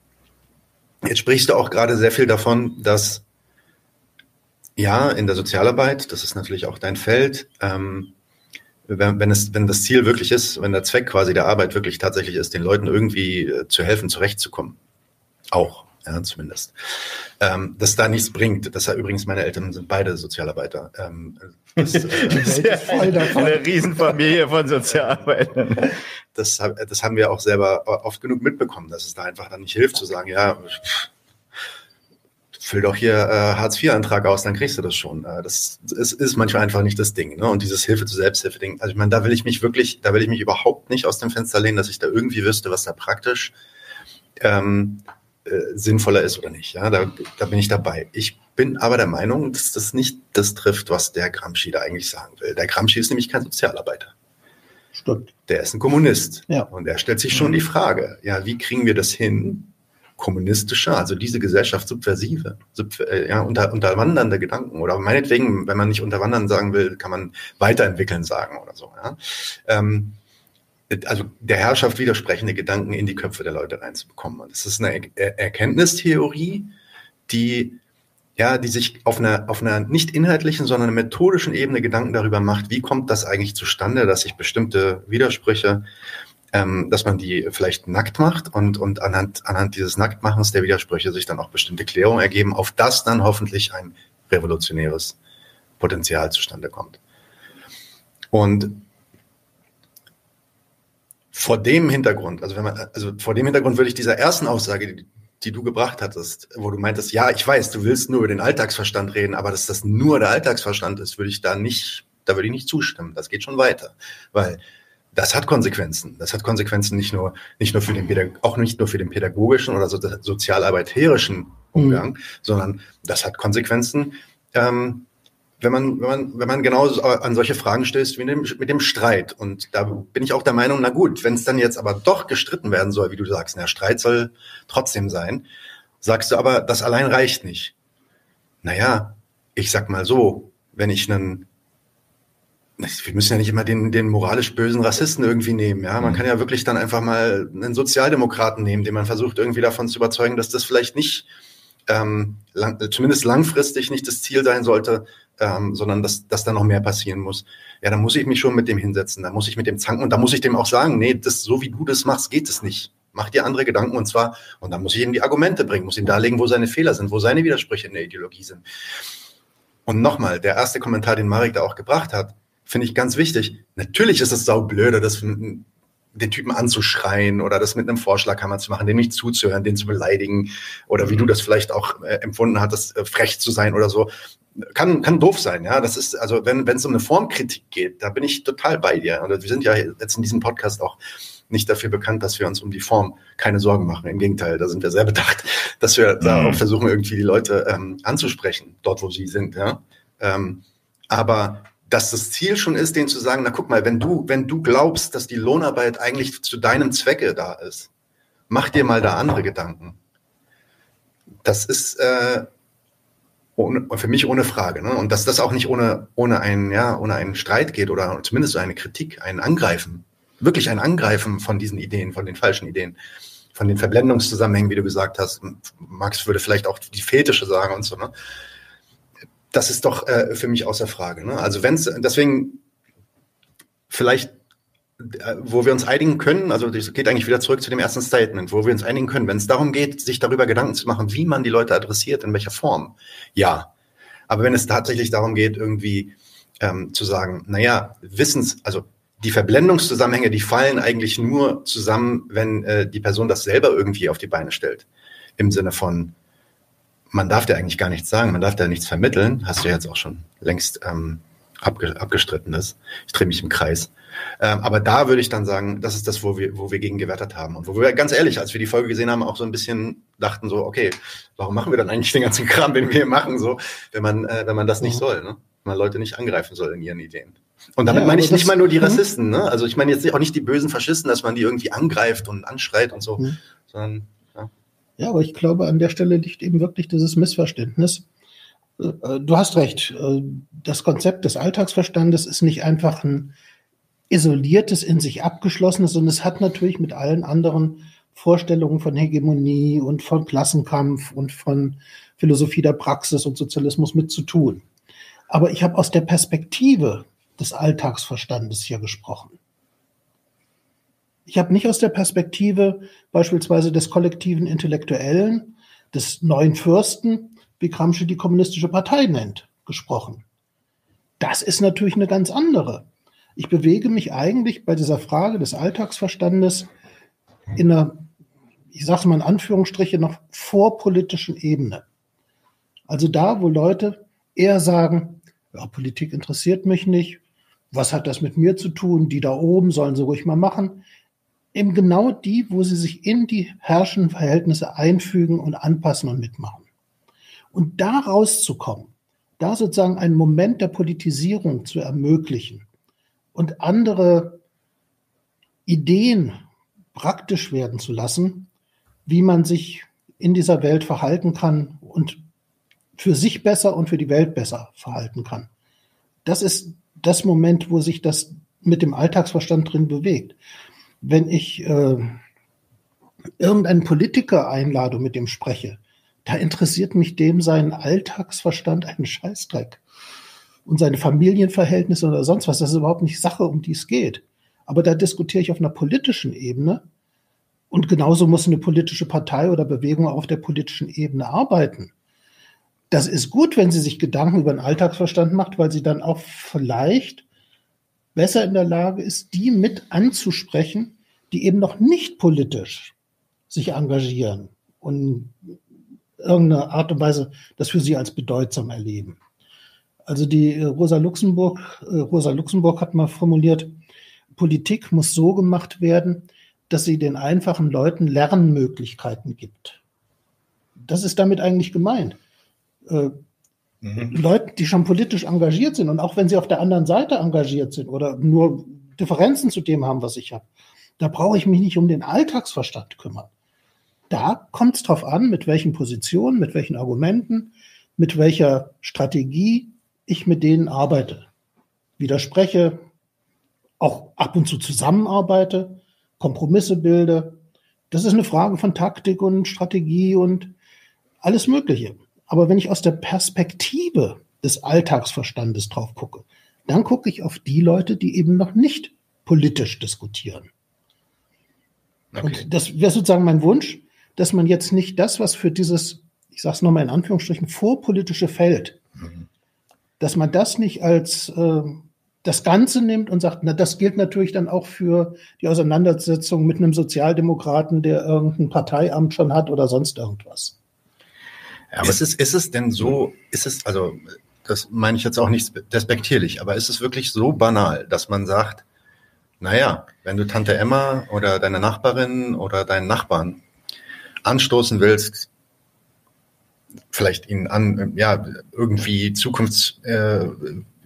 Jetzt sprichst du auch gerade sehr viel davon, dass ja, in der Sozialarbeit, das ist natürlich auch dein Feld, ähm, wenn, wenn, es, wenn das Ziel wirklich ist, wenn der Zweck quasi der Arbeit wirklich tatsächlich ist, den Leuten irgendwie äh, zu helfen, zurechtzukommen. Auch ja, zumindest. Ähm, dass da nichts bringt. Das ja übrigens, meine Eltern sind beide Sozialarbeiter. Ähm, das, äh, das ist voll davon. Eine Riesenfamilie von Sozialarbeitern. Das, das haben wir auch selber oft genug mitbekommen, dass es da einfach dann nicht hilft zu sagen, ja, füll doch hier äh, Hartz-IV-Antrag aus, dann kriegst du das schon. Äh, das ist, ist manchmal einfach nicht das Ding. Ne? Und dieses Hilfe zu Selbsthilfe-Ding, also ich meine, da will ich mich wirklich, da will ich mich überhaupt nicht aus dem Fenster lehnen, dass ich da irgendwie wüsste, was da praktisch ähm, äh, sinnvoller ist oder nicht. Ja, da, da bin ich dabei. Ich bin aber der Meinung, dass das nicht das trifft, was der Gramsci da eigentlich sagen will. Der Gramsci ist nämlich kein Sozialarbeiter. Stimmt. Der ist ein Kommunist. Ja. Und er stellt sich schon die Frage, ja, wie kriegen wir das hin, kommunistische, also diese Gesellschaft subversive, sub, äh, ja, unter, unterwandernde Gedanken oder meinetwegen, wenn man nicht unterwandern sagen will, kann man weiterentwickeln sagen oder so. Ja? Ähm, also der Herrschaft widersprechende Gedanken in die Köpfe der Leute reinzubekommen. Und das ist eine er Erkenntnistheorie, die ja, die sich auf einer, auf einer nicht inhaltlichen, sondern methodischen Ebene Gedanken darüber macht, wie kommt das eigentlich zustande, dass sich bestimmte Widersprüche, ähm, dass man die vielleicht nackt macht und, und anhand, anhand dieses Nacktmachens der Widersprüche sich dann auch bestimmte Klärungen ergeben, auf das dann hoffentlich ein revolutionäres Potenzial zustande kommt. Und vor dem Hintergrund, also wenn man, also vor dem Hintergrund würde ich dieser ersten Aussage, die, die du gebracht hattest, wo du meintest, ja, ich weiß, du willst nur über den Alltagsverstand reden, aber dass das nur der Alltagsverstand ist, würde ich da nicht, da würde ich nicht zustimmen. Das geht schon weiter, weil das hat Konsequenzen. Das hat Konsequenzen nicht nur, nicht nur für den Pädag auch nicht nur für den pädagogischen oder so, sozialarbeiterischen Umgang, mhm. sondern das hat Konsequenzen ähm, wenn man, wenn man, wenn man genau an solche Fragen stößt wie mit dem, mit dem Streit. Und da bin ich auch der Meinung, na gut, wenn es dann jetzt aber doch gestritten werden soll, wie du sagst, der Streit soll trotzdem sein, sagst du aber, das allein reicht nicht. Naja, ich sag mal so, wenn ich einen wir müssen ja nicht immer den, den moralisch bösen Rassisten irgendwie nehmen. Ja, man mhm. kann ja wirklich dann einfach mal einen Sozialdemokraten nehmen, den man versucht irgendwie davon zu überzeugen, dass das vielleicht nicht, ähm, lang, zumindest langfristig nicht das Ziel sein sollte, ähm, sondern dass, dass da noch mehr passieren muss. Ja, da muss ich mich schon mit dem hinsetzen, da muss ich mit dem zanken und da muss ich dem auch sagen, nee, das so wie du das machst, geht es nicht. Mach dir andere Gedanken und zwar, und dann muss ich ihm die Argumente bringen, muss ihm darlegen, wo seine Fehler sind, wo seine Widersprüche in der Ideologie sind. Und nochmal, der erste Kommentar, den Marek da auch gebracht hat, finde ich ganz wichtig. Natürlich ist es saublöde, das den Typen anzuschreien oder das mit einem Vorschlaghammer zu machen, dem nicht zuzuhören, den zu beleidigen oder wie du mhm. das vielleicht auch äh, empfunden hattest, äh, frech zu sein oder so. Kann, kann doof sein, ja. Das ist, also wenn es um eine Formkritik geht, da bin ich total bei dir. Und wir sind ja jetzt in diesem Podcast auch nicht dafür bekannt, dass wir uns um die Form keine Sorgen machen. Im Gegenteil, da sind wir sehr bedacht, dass wir mhm. da auch versuchen, irgendwie die Leute ähm, anzusprechen, dort wo sie sind, ja. Ähm, aber dass das Ziel schon ist, denen zu sagen, na guck mal, wenn du, wenn du glaubst, dass die Lohnarbeit eigentlich zu deinem Zwecke da ist, mach dir mal da andere Gedanken. Das ist äh, ohne, für mich ohne Frage. Ne? Und dass das auch nicht ohne, ohne, einen, ja, ohne einen Streit geht oder zumindest eine Kritik, ein Angreifen, wirklich ein Angreifen von diesen Ideen, von den falschen Ideen, von den Verblendungszusammenhängen, wie du gesagt hast. Max würde vielleicht auch die Fetische sagen und so. Ne? Das ist doch äh, für mich außer Frage. Ne? Also wenn es, deswegen vielleicht, äh, wo wir uns einigen können, also das geht eigentlich wieder zurück zu dem ersten Statement, wo wir uns einigen können, wenn es darum geht, sich darüber Gedanken zu machen, wie man die Leute adressiert, in welcher Form, ja. Aber wenn es tatsächlich darum geht, irgendwie ähm, zu sagen, naja, Wissens, also die Verblendungszusammenhänge, die fallen eigentlich nur zusammen, wenn äh, die Person das selber irgendwie auf die Beine stellt. Im Sinne von, man darf dir eigentlich gar nichts sagen, man darf dir nichts vermitteln, hast du jetzt auch schon längst ähm, abge abgestritten ist. Ich drehe mich im Kreis. Ähm, aber da würde ich dann sagen, das ist das, wo wir, wo wir gegen gewertet haben. Und wo wir ganz ehrlich, als wir die Folge gesehen haben, auch so ein bisschen dachten so, okay, warum machen wir dann eigentlich den ganzen Kram, den wir hier machen, so, wenn man, äh, wenn man das nicht mhm. soll, ne? Wenn man Leute nicht angreifen soll in ihren Ideen. Und damit ja, meine ich nicht mal nur die mhm. Rassisten, ne? Also ich meine jetzt auch nicht die bösen Faschisten, dass man die irgendwie angreift und anschreit und so, mhm. sondern ja, aber ich glaube, an der Stelle liegt eben wirklich dieses Missverständnis. Äh, äh, du hast recht. Äh, das Konzept des Alltagsverstandes ist nicht einfach ein isoliertes, in sich abgeschlossenes, sondern es hat natürlich mit allen anderen Vorstellungen von Hegemonie und von Klassenkampf und von Philosophie der Praxis und Sozialismus mit zu tun. Aber ich habe aus der Perspektive des Alltagsverstandes hier gesprochen. Ich habe nicht aus der Perspektive beispielsweise des kollektiven Intellektuellen, des neuen Fürsten, wie Gramsci die kommunistische Partei nennt, gesprochen. Das ist natürlich eine ganz andere. Ich bewege mich eigentlich bei dieser Frage des Alltagsverstandes in einer, ich sage es mal in Anführungsstriche, noch vorpolitischen Ebene. Also da, wo Leute eher sagen, ja, Politik interessiert mich nicht, was hat das mit mir zu tun, die da oben sollen sie ruhig mal machen eben genau die, wo sie sich in die herrschenden Verhältnisse einfügen und anpassen und mitmachen. Und da rauszukommen, da sozusagen einen Moment der Politisierung zu ermöglichen und andere Ideen praktisch werden zu lassen, wie man sich in dieser Welt verhalten kann und für sich besser und für die Welt besser verhalten kann. Das ist das Moment, wo sich das mit dem Alltagsverstand drin bewegt wenn ich äh, irgendeinen Politiker einlade und mit dem spreche, da interessiert mich dem sein Alltagsverstand einen Scheißdreck. Und seine Familienverhältnisse oder sonst was, das ist überhaupt nicht Sache, um die es geht. Aber da diskutiere ich auf einer politischen Ebene. Und genauso muss eine politische Partei oder Bewegung auf der politischen Ebene arbeiten. Das ist gut, wenn sie sich Gedanken über den Alltagsverstand macht, weil sie dann auch vielleicht besser in der Lage ist, die mit anzusprechen, die eben noch nicht politisch sich engagieren und irgendeine Art und Weise das für sie als bedeutsam erleben. Also die äh, Rosa Luxemburg, äh, Rosa Luxemburg hat mal formuliert, Politik muss so gemacht werden, dass sie den einfachen Leuten Lernmöglichkeiten gibt. Das ist damit eigentlich gemeint. Mhm. Leute, die schon politisch engagiert sind und auch wenn sie auf der anderen Seite engagiert sind oder nur Differenzen zu dem haben, was ich habe, da brauche ich mich nicht um den Alltagsverstand kümmern. Da kommt es drauf an, mit welchen Positionen, mit welchen Argumenten, mit welcher Strategie ich mit denen arbeite. widerspreche, auch ab und zu zusammenarbeite, Kompromisse bilde. Das ist eine Frage von Taktik und Strategie und alles Mögliche. Aber wenn ich aus der Perspektive des Alltagsverstandes drauf gucke, dann gucke ich auf die Leute, die eben noch nicht politisch diskutieren. Okay. Und das wäre sozusagen mein Wunsch, dass man jetzt nicht das, was für dieses, ich sage es nochmal in Anführungsstrichen, vorpolitische Feld, mhm. dass man das nicht als äh, das Ganze nimmt und sagt, na, das gilt natürlich dann auch für die Auseinandersetzung mit einem Sozialdemokraten, der irgendein Parteiamt schon hat oder sonst irgendwas. Ja, aber ist es, ist es denn so, ist es, also das meine ich jetzt auch nicht despektierlich, aber ist es wirklich so banal, dass man sagt, naja, wenn du Tante Emma oder deine Nachbarin oder deinen Nachbarn anstoßen willst, vielleicht ihnen an, ja, irgendwie zukunfts, äh,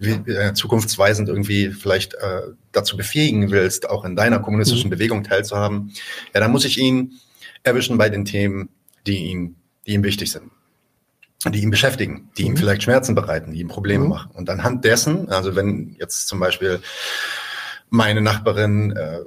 äh, zukunftsweisend irgendwie vielleicht äh, dazu befähigen willst, auch in deiner kommunistischen mhm. Bewegung teilzuhaben, ja, dann muss ich ihn erwischen bei den Themen, die ihm, die ihm wichtig sind die ihn beschäftigen, die ihm mhm. vielleicht Schmerzen bereiten, die ihm Probleme mhm. machen. Und anhand dessen, also wenn jetzt zum Beispiel meine Nachbarin äh,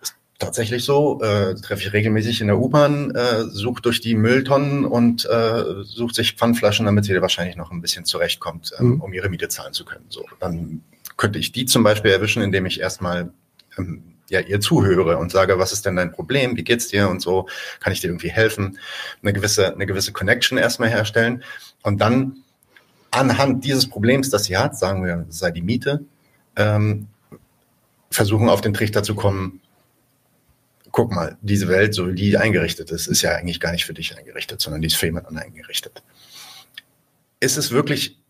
ist tatsächlich so, äh, treffe ich regelmäßig in der U-Bahn, äh, sucht durch die Mülltonnen und äh, sucht sich Pfandflaschen, damit sie wahrscheinlich noch ein bisschen zurechtkommt, ähm, mhm. um ihre Miete zahlen zu können. So, dann könnte ich die zum Beispiel erwischen, indem ich erstmal ähm, ja, ihr zuhöre und sage, was ist denn dein Problem, wie geht's dir? Und so, kann ich dir irgendwie helfen, eine gewisse, eine gewisse Connection erstmal herstellen. Und dann anhand dieses Problems, das sie hat, sagen wir, sei die Miete, ähm, versuchen auf den Trichter zu kommen, guck mal, diese Welt, so wie die eingerichtet ist, ist ja eigentlich gar nicht für dich eingerichtet, sondern die ist für jemanden eingerichtet. Ist es wirklich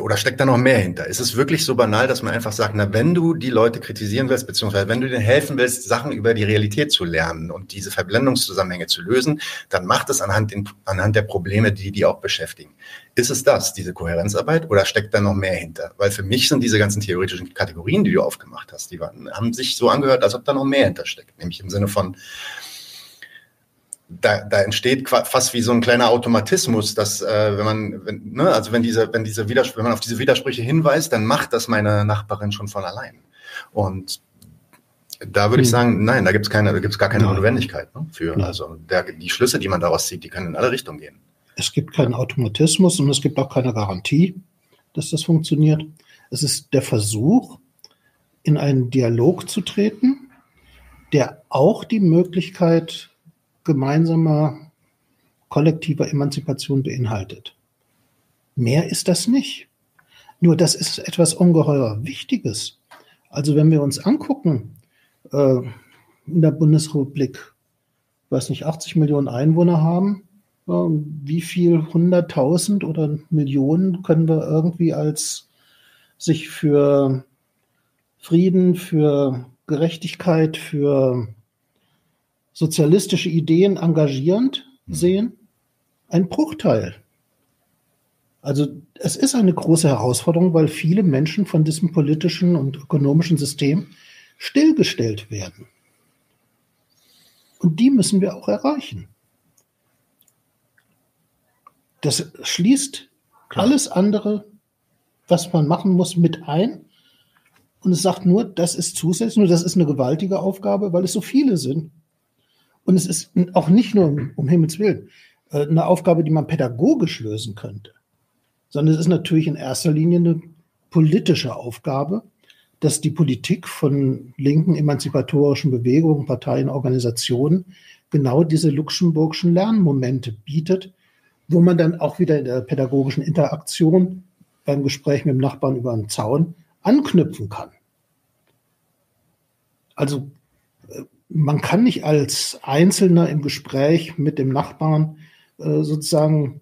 oder steckt da noch mehr hinter? Ist es wirklich so banal, dass man einfach sagt, na, wenn du die Leute kritisieren willst, beziehungsweise wenn du denen helfen willst, Sachen über die Realität zu lernen und diese Verblendungszusammenhänge zu lösen, dann macht es anhand, den, anhand der Probleme, die die auch beschäftigen. Ist es das, diese Kohärenzarbeit, oder steckt da noch mehr hinter? Weil für mich sind diese ganzen theoretischen Kategorien, die du aufgemacht hast, die waren, haben sich so angehört, als ob da noch mehr hintersteckt. Nämlich im Sinne von, da, da entsteht fast wie so ein kleiner Automatismus, dass äh, wenn man, wenn, ne, also wenn diese, wenn diese Widersprüche, wenn man auf diese Widersprüche hinweist, dann macht das meine Nachbarin schon von allein. Und da würde hm. ich sagen, nein, da gibt es keine, da gibt es gar keine Notwendigkeit ne, für. Ja. Also der, die Schlüsse, die man daraus zieht, die können in alle Richtungen gehen. Es gibt keinen Automatismus und es gibt auch keine Garantie, dass das funktioniert. Es ist der Versuch, in einen Dialog zu treten, der auch die Möglichkeit gemeinsamer kollektiver Emanzipation beinhaltet. Mehr ist das nicht. Nur das ist etwas ungeheuer Wichtiges. Also wenn wir uns angucken, äh, in der Bundesrepublik, weiß nicht, 80 Millionen Einwohner haben, äh, wie viel hunderttausend oder Millionen können wir irgendwie als sich für Frieden, für Gerechtigkeit, für sozialistische Ideen engagierend hm. sehen? Ein Bruchteil. Also es ist eine große Herausforderung, weil viele Menschen von diesem politischen und ökonomischen System stillgestellt werden. Und die müssen wir auch erreichen. Das schließt Klar. alles andere, was man machen muss, mit ein. Und es sagt nur, das ist zusätzlich, nur das ist eine gewaltige Aufgabe, weil es so viele sind. Und es ist auch nicht nur, um Himmels Willen, äh, eine Aufgabe, die man pädagogisch lösen könnte, sondern es ist natürlich in erster Linie eine politische Aufgabe, dass die Politik von linken emanzipatorischen Bewegungen, Parteien, Organisationen genau diese luxemburgischen Lernmomente bietet, wo man dann auch wieder in der pädagogischen Interaktion beim Gespräch mit dem Nachbarn über einen Zaun anknüpfen kann. Also man kann nicht als Einzelner im Gespräch mit dem Nachbarn äh, sozusagen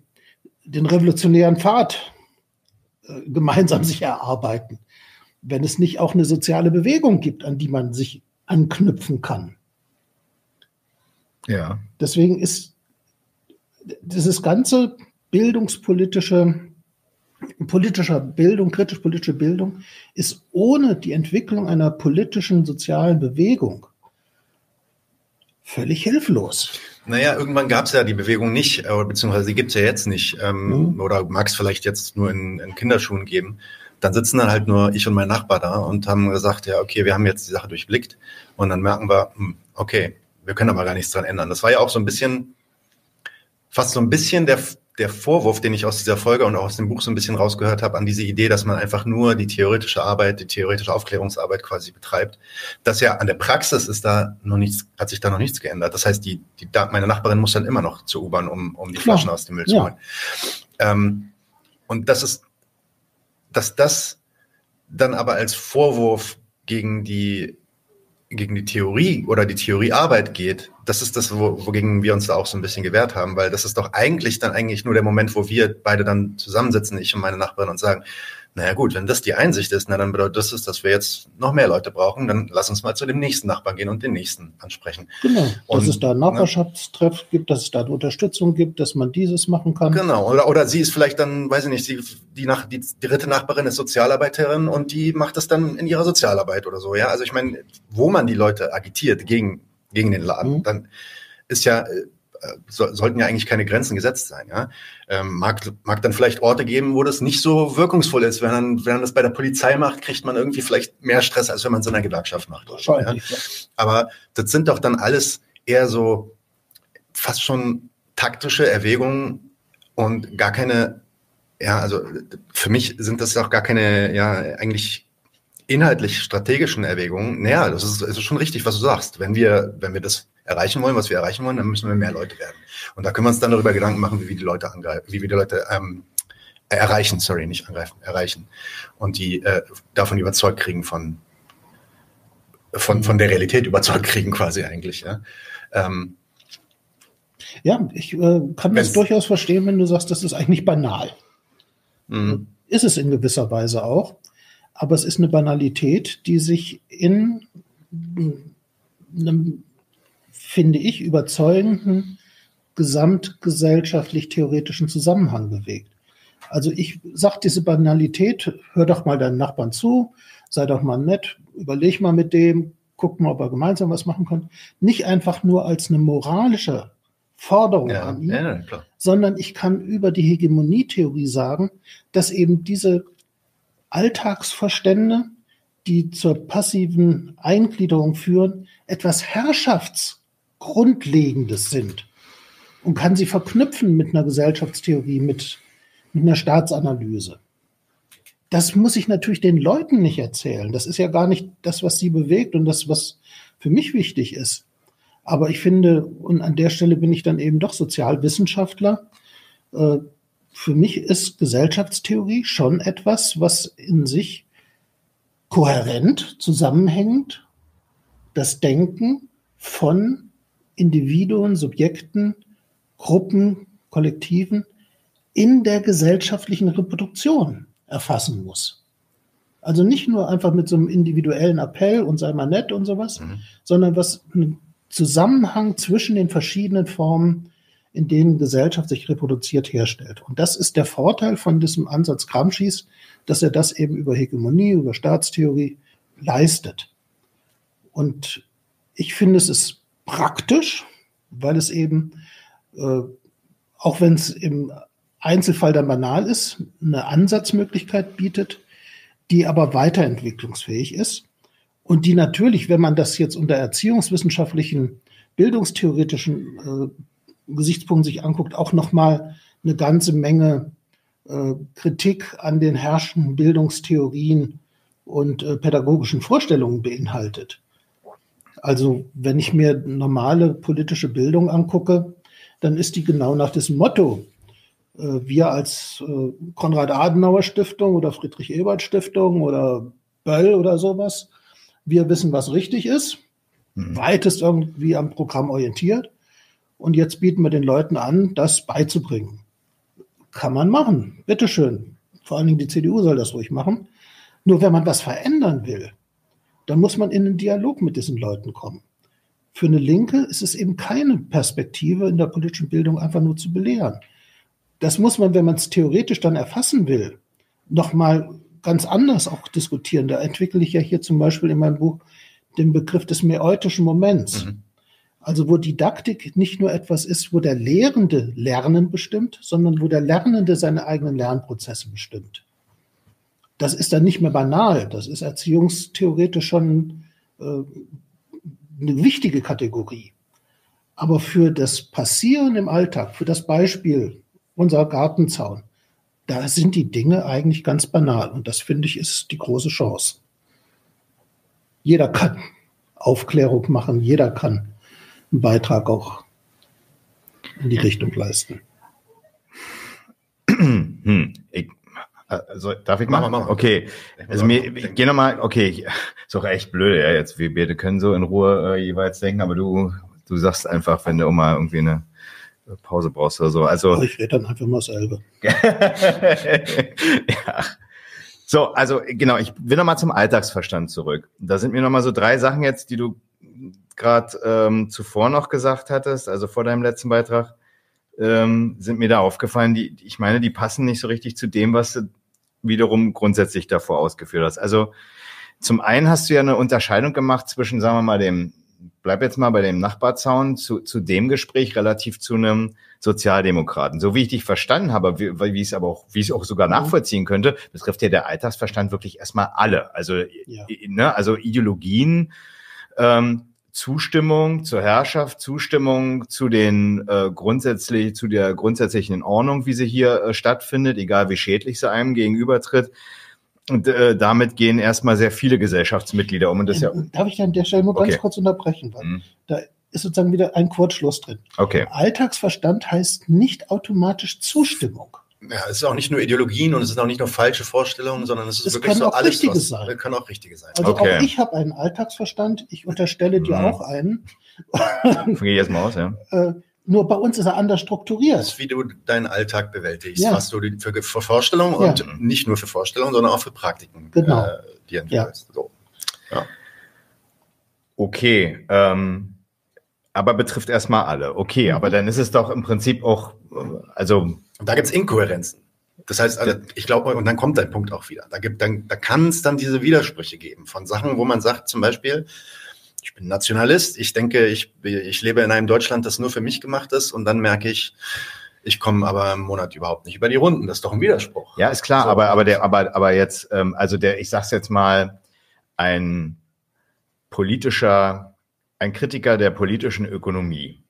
den revolutionären Pfad äh, gemeinsam sich erarbeiten, wenn es nicht auch eine soziale Bewegung gibt, an die man sich anknüpfen kann. Ja. Deswegen ist dieses ganze bildungspolitische, politischer Bildung, kritisch-politische Bildung, ist ohne die Entwicklung einer politischen, sozialen Bewegung völlig hilflos. Naja, irgendwann gab es ja die Bewegung nicht, beziehungsweise sie gibt es ja jetzt nicht. Ähm, mhm. Oder mag es vielleicht jetzt nur in, in, Kinderschuhen geben. dann sitzen dann halt nur ich und mein Nachbar da und haben gesagt, ja, okay, wir haben jetzt die Sache durchblickt und dann merken wir, hm, okay, wir können aber gar nichts dran ändern. Das war ja auch so ein bisschen, fast so ein bisschen der, der Vorwurf, den ich aus dieser Folge und auch aus dem Buch so ein bisschen rausgehört habe, an diese Idee, dass man einfach nur die theoretische Arbeit, die theoretische Aufklärungsarbeit quasi betreibt. Das ja an der Praxis ist da noch nichts, hat sich da noch nichts geändert. Das heißt, die, die meine Nachbarin muss dann immer noch zur U-Bahn, um, um die Klar. Flaschen aus dem Müll zu holen. Ja. Ähm, und das ist, dass das dann aber als Vorwurf gegen die gegen die Theorie oder die Theoriearbeit geht, das ist das, wo, wogegen wir uns da auch so ein bisschen gewehrt haben, weil das ist doch eigentlich dann eigentlich nur der Moment, wo wir beide dann zusammensitzen, ich und meine Nachbarin, und sagen, naja gut, wenn das die Einsicht ist, na, dann bedeutet das, ist, dass wir jetzt noch mehr Leute brauchen, dann lass uns mal zu dem nächsten Nachbarn gehen und den nächsten ansprechen. Genau, dass es da einen ne? Nachbarschaftstreff gibt, dass es da eine Unterstützung gibt, dass man dieses machen kann. Genau, oder, oder sie ist vielleicht dann, weiß ich nicht, sie, die, nach, die dritte Nachbarin ist Sozialarbeiterin und die macht das dann in ihrer Sozialarbeit oder so, ja. Also ich meine, wo man die Leute agitiert gegen, gegen den Laden, mhm. dann ist ja äh, so, sollten ja eigentlich keine Grenzen gesetzt sein. Ja? Ähm, mag, mag dann vielleicht Orte geben, wo das nicht so wirkungsvoll ist. Wenn man, wenn man das bei der Polizei macht, kriegt man irgendwie vielleicht mehr Stress, als wenn man es in einer Gewerkschaft macht. So, ja? Aber das sind doch dann alles eher so fast schon taktische Erwägungen und gar keine, ja, also für mich sind das auch gar keine, ja, eigentlich inhaltlich strategischen Erwägungen. Naja, das ist, ist schon richtig, was du sagst. Wenn wir, wenn wir das erreichen wollen, was wir erreichen wollen, dann müssen wir mehr Leute werden. Und da können wir uns dann darüber Gedanken machen, wie wir die Leute angreifen, wie wir die Leute ähm, erreichen, sorry, nicht angreifen, erreichen. Und die äh, davon überzeugt kriegen von, von, von der Realität überzeugt kriegen quasi eigentlich. Ja, ähm, ja ich äh, kann das durchaus verstehen, wenn du sagst, das ist eigentlich banal. Mhm. Ist es in gewisser Weise auch. Aber es ist eine Banalität, die sich in einem finde ich, überzeugenden gesamtgesellschaftlich-theoretischen Zusammenhang bewegt. Also ich sage diese Banalität, hör doch mal deinen Nachbarn zu, sei doch mal nett, überleg mal mit dem, guck mal, ob er gemeinsam was machen kann. Nicht einfach nur als eine moralische Forderung ja, an ihn, ja, sondern ich kann über die Hegemonietheorie sagen, dass eben diese Alltagsverstände, die zur passiven Eingliederung führen, etwas Herrschafts Grundlegendes sind und kann sie verknüpfen mit einer Gesellschaftstheorie, mit, mit einer Staatsanalyse. Das muss ich natürlich den Leuten nicht erzählen. Das ist ja gar nicht das, was sie bewegt und das, was für mich wichtig ist. Aber ich finde, und an der Stelle bin ich dann eben doch Sozialwissenschaftler, äh, für mich ist Gesellschaftstheorie schon etwas, was in sich kohärent zusammenhängt, das Denken von Individuen, Subjekten, Gruppen, Kollektiven in der gesellschaftlichen Reproduktion erfassen muss. Also nicht nur einfach mit so einem individuellen Appell und sei mal nett und sowas, mhm. sondern was einen Zusammenhang zwischen den verschiedenen Formen, in denen Gesellschaft sich reproduziert, herstellt. Und das ist der Vorteil von diesem Ansatz Gramsci's, dass er das eben über Hegemonie, über Staatstheorie leistet. Und ich finde, es ist praktisch, weil es eben, äh, auch wenn es im Einzelfall dann banal ist, eine Ansatzmöglichkeit bietet, die aber weiterentwicklungsfähig ist und die natürlich, wenn man das jetzt unter erziehungswissenschaftlichen, bildungstheoretischen äh, Gesichtspunkten sich anguckt, auch nochmal eine ganze Menge äh, Kritik an den herrschenden Bildungstheorien und äh, pädagogischen Vorstellungen beinhaltet. Also wenn ich mir normale politische Bildung angucke, dann ist die genau nach diesem Motto. Äh, wir als äh, Konrad-Adenauer-Stiftung oder Friedrich-Ebert-Stiftung oder Böll oder sowas, wir wissen, was richtig ist, mhm. weitest irgendwie am Programm orientiert. Und jetzt bieten wir den Leuten an, das beizubringen. Kann man machen, bitteschön. Vor allen Dingen die CDU soll das ruhig machen. Nur wenn man was verändern will, dann muss man in einen Dialog mit diesen Leuten kommen. Für eine Linke ist es eben keine Perspektive in der politischen Bildung einfach nur zu belehren. Das muss man, wenn man es theoretisch dann erfassen will, nochmal ganz anders auch diskutieren. Da entwickle ich ja hier zum Beispiel in meinem Buch den Begriff des meutischen Moments. Mhm. Also wo Didaktik nicht nur etwas ist, wo der Lehrende Lernen bestimmt, sondern wo der Lernende seine eigenen Lernprozesse bestimmt. Das ist dann nicht mehr banal. Das ist erziehungstheoretisch schon äh, eine wichtige Kategorie. Aber für das Passieren im Alltag, für das Beispiel, unser Gartenzaun, da sind die Dinge eigentlich ganz banal. Und das finde ich ist die große Chance. Jeder kann Aufklärung machen, jeder kann einen Beitrag auch in die Richtung leisten. Hm. Ich, also, darf ich? Mach mal, mach mal. Okay. Also mir, geh nochmal, okay, ist auch echt blöd, ja, jetzt, wir beide können so in Ruhe äh, jeweils denken, aber du, du sagst einfach, wenn du auch mal irgendwie eine Pause brauchst oder so. Also, ich rede dann einfach mal selber. ja. So, also genau, ich will nochmal zum Alltagsverstand zurück. Da sind mir nochmal so drei Sachen jetzt, die du gerade ähm, zuvor noch gesagt hattest, also vor deinem letzten Beitrag, ähm, sind mir da aufgefallen, die, ich meine, die passen nicht so richtig zu dem, was du wiederum grundsätzlich davor ausgeführt hast. Also zum einen hast du ja eine Unterscheidung gemacht zwischen, sagen wir mal, dem, bleib jetzt mal bei dem Nachbarzaun, zu, zu dem Gespräch relativ zu einem Sozialdemokraten. So wie ich dich verstanden habe, wie, wie ich es aber auch, wie ich es auch sogar mhm. nachvollziehen könnte, betrifft ja der Alltagsverstand wirklich erstmal alle. Also, ja. ne, also Ideologien, ähm, Zustimmung zur Herrschaft, Zustimmung zu den äh, grundsätzlich zu der grundsätzlichen Ordnung, wie sie hier äh, stattfindet, egal wie schädlich sie einem gegenübertritt. Und äh, damit gehen erstmal sehr viele Gesellschaftsmitglieder um. Und das ja, Darf ich an der Stelle nur ganz okay. kurz unterbrechen? Weil mhm. Da ist sozusagen wieder ein Kurzschluss drin. Okay. Alltagsverstand heißt nicht automatisch Zustimmung. Ja, es ist auch nicht nur Ideologien und es ist auch nicht nur falsche Vorstellungen, sondern es ist es wirklich so alles, Richtiges was, sein. kann auch Richtige sein. Also okay. auch ich habe einen Alltagsverstand, ich unterstelle dir mhm. auch einen. Gehe jetzt mal aus, ja. Äh, nur bei uns ist er anders strukturiert. Das ist, wie du deinen Alltag bewältigst, ja. was du für, für Vorstellungen und ja. nicht nur für Vorstellungen, sondern auch für Praktiken genau. äh, die entwickelst. Ja. So. Ja. Okay, ähm, aber betrifft erstmal alle. Okay, mhm. aber dann ist es doch im Prinzip auch, also und da gibt es Inkohärenzen. Das heißt, also, ich glaube, und dann kommt dein Punkt auch wieder. Da, gibt, dann, da kann es dann diese Widersprüche geben von Sachen, wo man sagt, zum Beispiel, ich bin Nationalist, ich denke, ich, ich lebe in einem Deutschland, das nur für mich gemacht ist, und dann merke ich, ich komme aber im Monat überhaupt nicht über die Runden. Das ist doch ein Widerspruch. Ja, ist klar, so. aber, aber der, aber, aber jetzt, ähm, also der, ich sag's jetzt mal, ein politischer, ein Kritiker der politischen Ökonomie,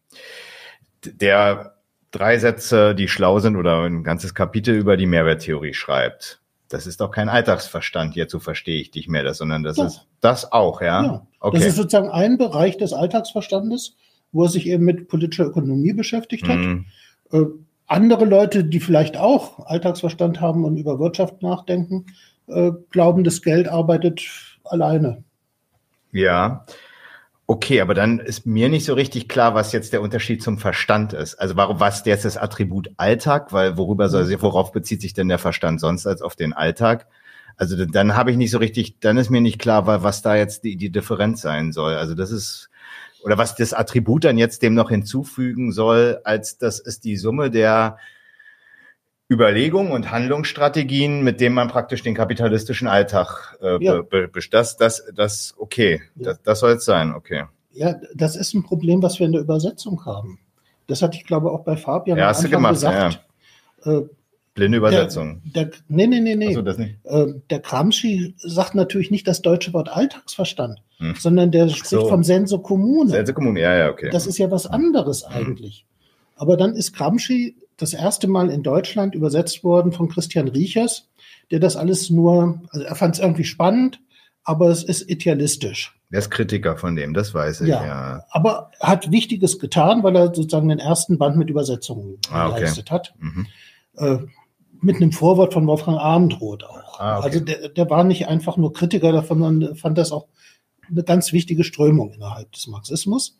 der drei Sätze, die schlau sind oder ein ganzes Kapitel über die Mehrwerttheorie schreibt. Das ist doch kein Alltagsverstand, jetzt so verstehe ich dich mehr, das, sondern das ja. ist das auch, ja? ja. Okay. Das ist sozusagen ein Bereich des Alltagsverstandes, wo er sich eben mit politischer Ökonomie beschäftigt hat. Mhm. Äh, andere Leute, die vielleicht auch Alltagsverstand haben und über Wirtschaft nachdenken, äh, glauben, das Geld arbeitet alleine. Ja, Okay, aber dann ist mir nicht so richtig klar, was jetzt der Unterschied zum Verstand ist. Also warum, was jetzt das Attribut Alltag, weil worüber soll sie, worauf bezieht sich denn der Verstand sonst als auf den Alltag? Also dann habe ich nicht so richtig, dann ist mir nicht klar, was da jetzt die, die Differenz sein soll. Also das ist, oder was das Attribut dann jetzt dem noch hinzufügen soll, als das ist die Summe der Überlegungen und Handlungsstrategien, mit denen man praktisch den kapitalistischen Alltag äh, ja. das, das, das, okay, ja. das, das soll es sein, okay. Ja, das ist ein Problem, was wir in der Übersetzung haben. Das hatte ich, glaube auch bei Fabian ja, hast du gemacht, gesagt. Ja. Äh, Blinde Übersetzung. Der, der, nee, nee, nee, nee. So, das nicht. Äh, der Gramsci sagt natürlich nicht das deutsche Wort Alltagsverstand, hm. sondern der spricht so. vom Senso Kommune. Senso Kommune, ja, ja, okay. Das ist ja was anderes hm. eigentlich. Aber dann ist Gramsci das erste Mal in Deutschland übersetzt worden von Christian Riechers, der das alles nur, also er fand es irgendwie spannend, aber es ist idealistisch. Er ist Kritiker von dem, das weiß ich. Ja, ja. aber hat Wichtiges getan, weil er sozusagen den ersten Band mit Übersetzungen ah, okay. geleistet hat. Mhm. Äh, mit einem Vorwort von Wolfgang Abendroth auch. Ah, okay. Also der, der war nicht einfach nur Kritiker davon, sondern fand das auch eine ganz wichtige Strömung innerhalb des Marxismus.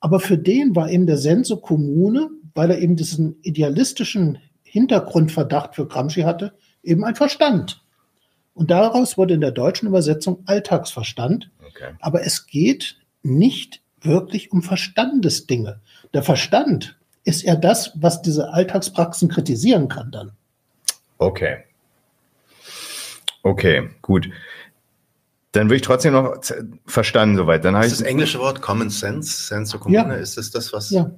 Aber für den war eben der Senso Kommune weil er eben diesen idealistischen Hintergrundverdacht für Gramsci hatte, eben ein Verstand. Und daraus wurde in der deutschen Übersetzung Alltagsverstand. Okay. Aber es geht nicht wirklich um Verstandesdinge. Der Verstand ist eher das, was diese Alltagspraxen kritisieren kann dann. Okay. Okay, gut. Dann würde ich trotzdem noch verstanden soweit. Dann ist das englische Wort Common Sense, Sense of Commune, ja. ist das das, was ja.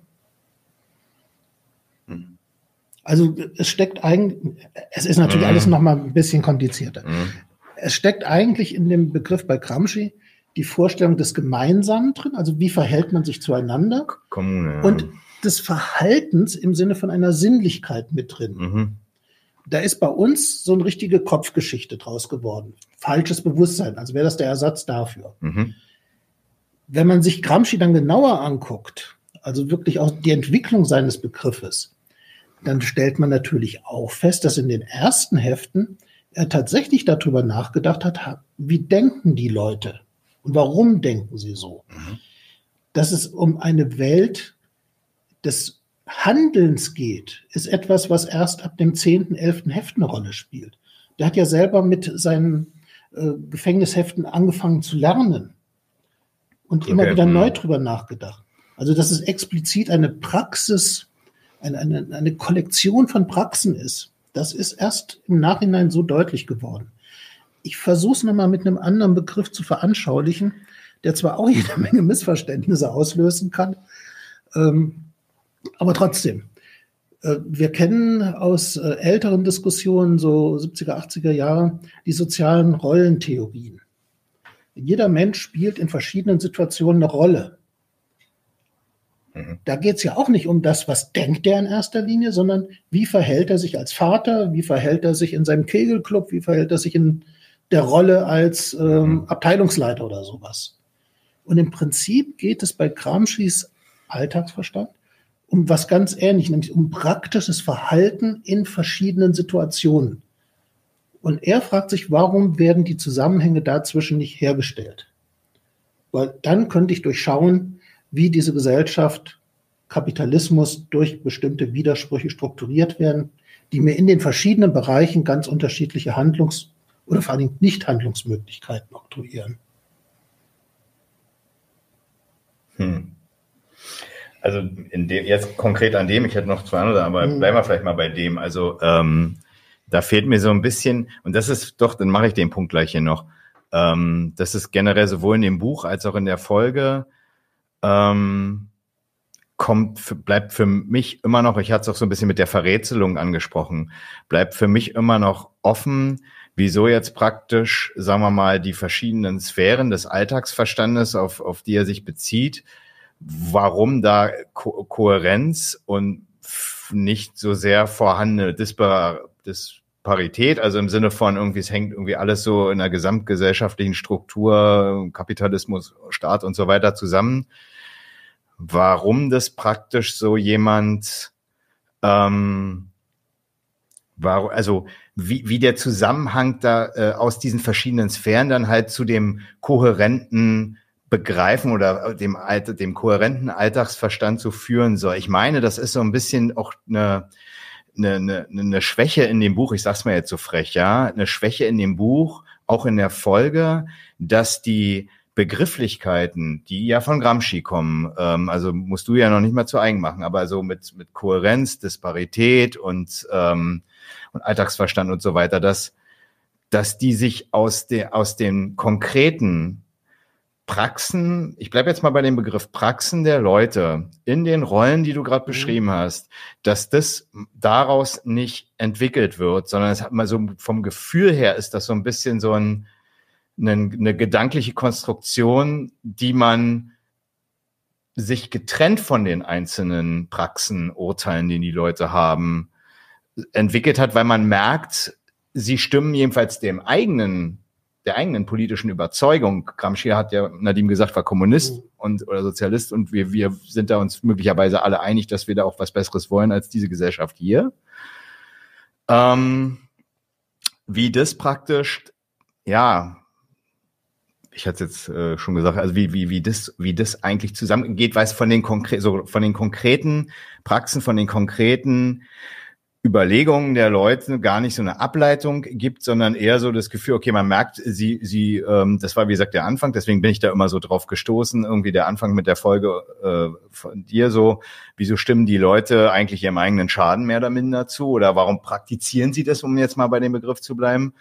Also es steckt eigentlich, es ist natürlich mhm. alles noch mal ein bisschen komplizierter. Mhm. Es steckt eigentlich in dem Begriff bei Gramsci die Vorstellung des Gemeinsamen drin, also wie verhält man sich zueinander Kommune, und des Verhaltens im Sinne von einer Sinnlichkeit mit drin. Mhm. Da ist bei uns so eine richtige Kopfgeschichte draus geworden. Falsches Bewusstsein, also wäre das der Ersatz dafür. Mhm. Wenn man sich Gramsci dann genauer anguckt, also wirklich auch die Entwicklung seines Begriffes, dann stellt man natürlich auch fest, dass in den ersten Heften er tatsächlich darüber nachgedacht hat, wie denken die Leute und warum denken sie so. Mhm. Dass es um eine Welt des Handelns geht, ist etwas, was erst ab dem 10., 11. Heft eine Rolle spielt. Der hat ja selber mit seinen äh, Gefängnisheften angefangen zu lernen und okay. immer wieder neu mhm. drüber nachgedacht. Also, dass es explizit eine Praxis eine, eine, eine Kollektion von Praxen ist. Das ist erst im Nachhinein so deutlich geworden. Ich versuche es nochmal mit einem anderen Begriff zu veranschaulichen, der zwar auch jede Menge Missverständnisse auslösen kann, ähm, aber trotzdem. Äh, wir kennen aus äh, älteren Diskussionen, so 70er, 80er Jahre, die sozialen Rollentheorien. Jeder Mensch spielt in verschiedenen Situationen eine Rolle. Mhm. Da geht es ja auch nicht um das, was denkt er in erster Linie, sondern wie verhält er sich als Vater, wie verhält er sich in seinem Kegelclub, wie verhält er sich in der Rolle als ähm, mhm. Abteilungsleiter oder sowas. Und im Prinzip geht es bei Gramsci's Alltagsverstand um was ganz ähnliches, nämlich um praktisches Verhalten in verschiedenen Situationen. Und er fragt sich, warum werden die Zusammenhänge dazwischen nicht hergestellt? Weil dann könnte ich durchschauen, wie diese Gesellschaft, Kapitalismus durch bestimmte Widersprüche strukturiert werden, die mir in den verschiedenen Bereichen ganz unterschiedliche Handlungs- oder vor allem Nicht-Handlungsmöglichkeiten oktroyieren. Hm. Also in dem, jetzt konkret an dem, ich hätte noch zwei andere, aber hm. bleiben wir vielleicht mal bei dem. Also ähm, da fehlt mir so ein bisschen, und das ist doch, dann mache ich den Punkt gleich hier noch. Ähm, das ist generell sowohl in dem Buch als auch in der Folge ähm, kommt, bleibt für mich immer noch, ich hatte es auch so ein bisschen mit der Verrätselung angesprochen, bleibt für mich immer noch offen, wieso jetzt praktisch, sagen wir mal, die verschiedenen Sphären des Alltagsverstandes, auf, auf die er sich bezieht, warum da Ko Kohärenz und nicht so sehr vorhandene Dispar Disparität, also im Sinne von irgendwie, es hängt irgendwie alles so in der gesamtgesellschaftlichen Struktur, Kapitalismus, Staat und so weiter zusammen, warum das praktisch so jemand, ähm, war, also wie, wie der Zusammenhang da äh, aus diesen verschiedenen Sphären dann halt zu dem kohärenten Begreifen oder dem, dem kohärenten Alltagsverstand zu führen soll. Ich meine, das ist so ein bisschen auch eine, eine, eine, eine Schwäche in dem Buch, ich sag's mal jetzt so frech, ja, eine Schwäche in dem Buch, auch in der Folge, dass die Begrifflichkeiten, die ja von Gramsci kommen, ähm, also musst du ja noch nicht mal zu eigen machen, aber so mit, mit Kohärenz, Disparität und, ähm, und Alltagsverstand und so weiter, dass, dass die sich aus, de, aus den konkreten Praxen, ich bleibe jetzt mal bei dem Begriff Praxen der Leute in den Rollen, die du gerade mhm. beschrieben hast, dass das daraus nicht entwickelt wird, sondern es hat mal so vom Gefühl her ist das so ein bisschen so ein eine, eine gedankliche Konstruktion, die man sich getrennt von den einzelnen Praxen, Urteilen, die die Leute haben, entwickelt hat, weil man merkt, sie stimmen jedenfalls dem eigenen, der eigenen politischen Überzeugung. Gramsci hat ja Nadim gesagt, war Kommunist mhm. und oder Sozialist und wir, wir sind da uns möglicherweise alle einig, dass wir da auch was Besseres wollen als diese Gesellschaft hier. Ähm, wie das praktisch, ja, ich hatte jetzt äh, schon gesagt, also wie, wie, wie, das, wie das eigentlich zusammengeht, weil es von den, konkre so von den konkreten Praxen, von den konkreten Überlegungen der Leute gar nicht so eine Ableitung gibt, sondern eher so das Gefühl, okay, man merkt, sie, sie, ähm, das war wie gesagt der Anfang, deswegen bin ich da immer so drauf gestoßen, irgendwie der Anfang mit der Folge äh, von dir so, wieso stimmen die Leute eigentlich ihrem eigenen Schaden mehr oder minder zu? Oder warum praktizieren sie das, um jetzt mal bei dem Begriff zu bleiben?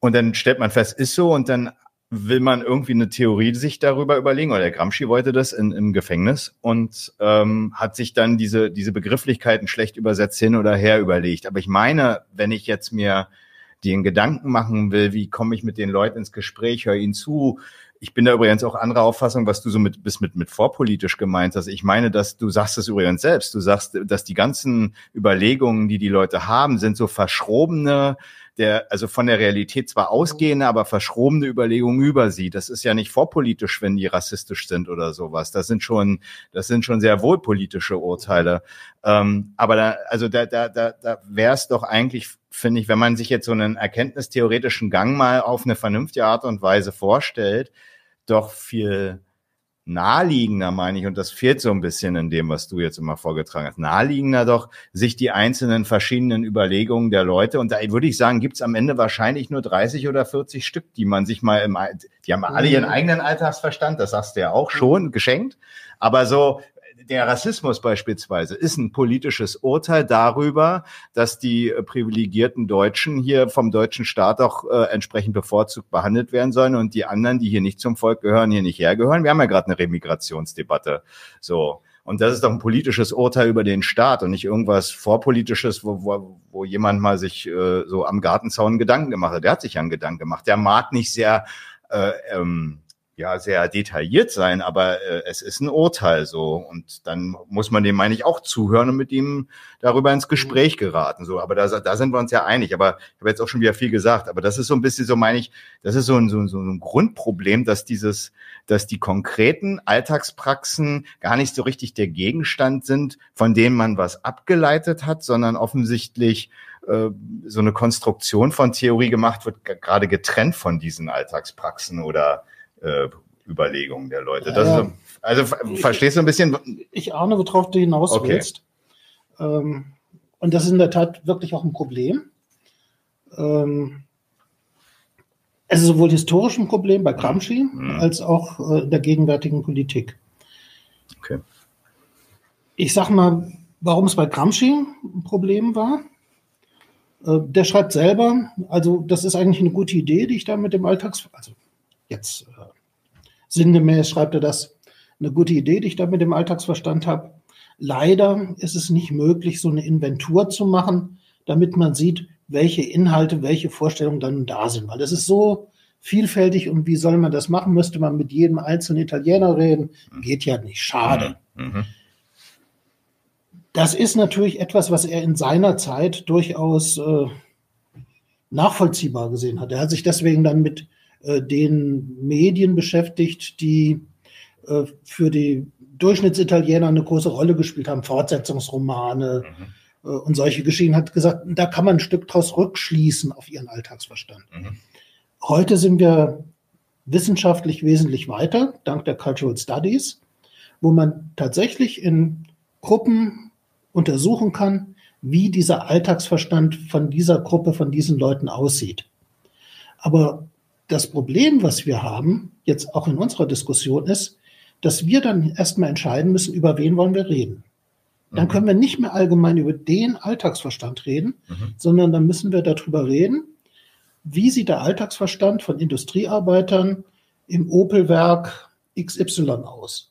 Und dann stellt man fest, ist so. Und dann will man irgendwie eine Theorie sich darüber überlegen, oder der Gramsci wollte das in, im Gefängnis und ähm, hat sich dann diese, diese Begrifflichkeiten schlecht übersetzt hin oder her überlegt. Aber ich meine, wenn ich jetzt mir den Gedanken machen will, wie komme ich mit den Leuten ins Gespräch, höre ihnen zu, ich bin da übrigens auch anderer Auffassung, was du so mit, bis mit, mit vorpolitisch gemeint hast. Ich meine, dass du sagst es übrigens selbst. Du sagst, dass die ganzen Überlegungen, die die Leute haben, sind so verschrobene, der, also von der Realität zwar ausgehende, aber verschrobene Überlegungen über sie. Das ist ja nicht vorpolitisch, wenn die rassistisch sind oder sowas. Das sind schon, das sind schon sehr wohl politische Urteile. Ähm, aber da, also da, da, da, da wäre es doch eigentlich, finde ich, wenn man sich jetzt so einen erkenntnistheoretischen Gang mal auf eine vernünftige Art und Weise vorstellt, doch viel naheliegender, meine ich, und das fehlt so ein bisschen in dem, was du jetzt immer vorgetragen hast, naheliegender doch, sich die einzelnen verschiedenen Überlegungen der Leute, und da würde ich sagen, gibt's am Ende wahrscheinlich nur 30 oder 40 Stück, die man sich mal im, die haben alle ihren mhm. eigenen Alltagsverstand, das sagst du ja auch schon, geschenkt, aber so der Rassismus beispielsweise ist ein politisches Urteil darüber, dass die privilegierten Deutschen hier vom deutschen Staat auch äh, entsprechend bevorzugt behandelt werden sollen und die anderen, die hier nicht zum Volk gehören, hier nicht hergehören. Wir haben ja gerade eine Remigrationsdebatte. So. Und das ist doch ein politisches Urteil über den Staat und nicht irgendwas vorpolitisches, wo, wo, wo jemand mal sich äh, so am Gartenzaun Gedanken gemacht hat. Der hat sich ja einen Gedanken gemacht. Der mag nicht sehr äh, ähm, ja sehr detailliert sein, aber äh, es ist ein Urteil so und dann muss man dem meine ich auch zuhören und mit ihm darüber ins Gespräch geraten so. Aber da, da sind wir uns ja einig. Aber ich habe jetzt auch schon wieder viel gesagt. Aber das ist so ein bisschen so meine ich, das ist so ein, so, so ein Grundproblem, dass dieses, dass die konkreten Alltagspraxen gar nicht so richtig der Gegenstand sind, von denen man was abgeleitet hat, sondern offensichtlich äh, so eine Konstruktion von Theorie gemacht wird, gerade getrennt von diesen Alltagspraxen oder äh, Überlegungen der Leute. Ja, ja. Ist, also verstehst du ein bisschen? Ich ahne, worauf du hinaus okay. willst. Ähm, und das ist in der Tat wirklich auch ein Problem. Ähm, es ist sowohl historisch ein Problem bei Gramsci mhm. als auch äh, in der gegenwärtigen Politik. Okay. Ich sag mal, warum es bei Gramsci ein Problem war. Äh, der schreibt selber, also das ist eigentlich eine gute Idee, die ich da mit dem Alltags, also jetzt äh, sinngemäß schreibt er das, eine gute Idee, die ich da mit dem Alltagsverstand habe. Leider ist es nicht möglich, so eine Inventur zu machen, damit man sieht, welche Inhalte, welche Vorstellungen dann da sind. Weil das ist so vielfältig und wie soll man das machen? Müsste man mit jedem einzelnen Italiener reden? Geht ja nicht. Schade. Mhm. mhm. Das ist natürlich etwas, was er in seiner Zeit durchaus äh, nachvollziehbar gesehen hat. Er hat sich deswegen dann mit den Medien beschäftigt, die äh, für die Durchschnittsitaliener eine große Rolle gespielt haben, Fortsetzungsromane mhm. äh, und solche Geschichten, hat gesagt, da kann man ein Stück draus rückschließen auf ihren Alltagsverstand. Mhm. Heute sind wir wissenschaftlich wesentlich weiter, dank der Cultural Studies, wo man tatsächlich in Gruppen untersuchen kann, wie dieser Alltagsverstand von dieser Gruppe, von diesen Leuten aussieht. Aber das Problem, was wir haben, jetzt auch in unserer Diskussion, ist, dass wir dann erstmal entscheiden müssen, über wen wollen wir reden. Dann mhm. können wir nicht mehr allgemein über den Alltagsverstand reden, mhm. sondern dann müssen wir darüber reden, wie sieht der Alltagsverstand von Industriearbeitern im Opelwerk XY aus.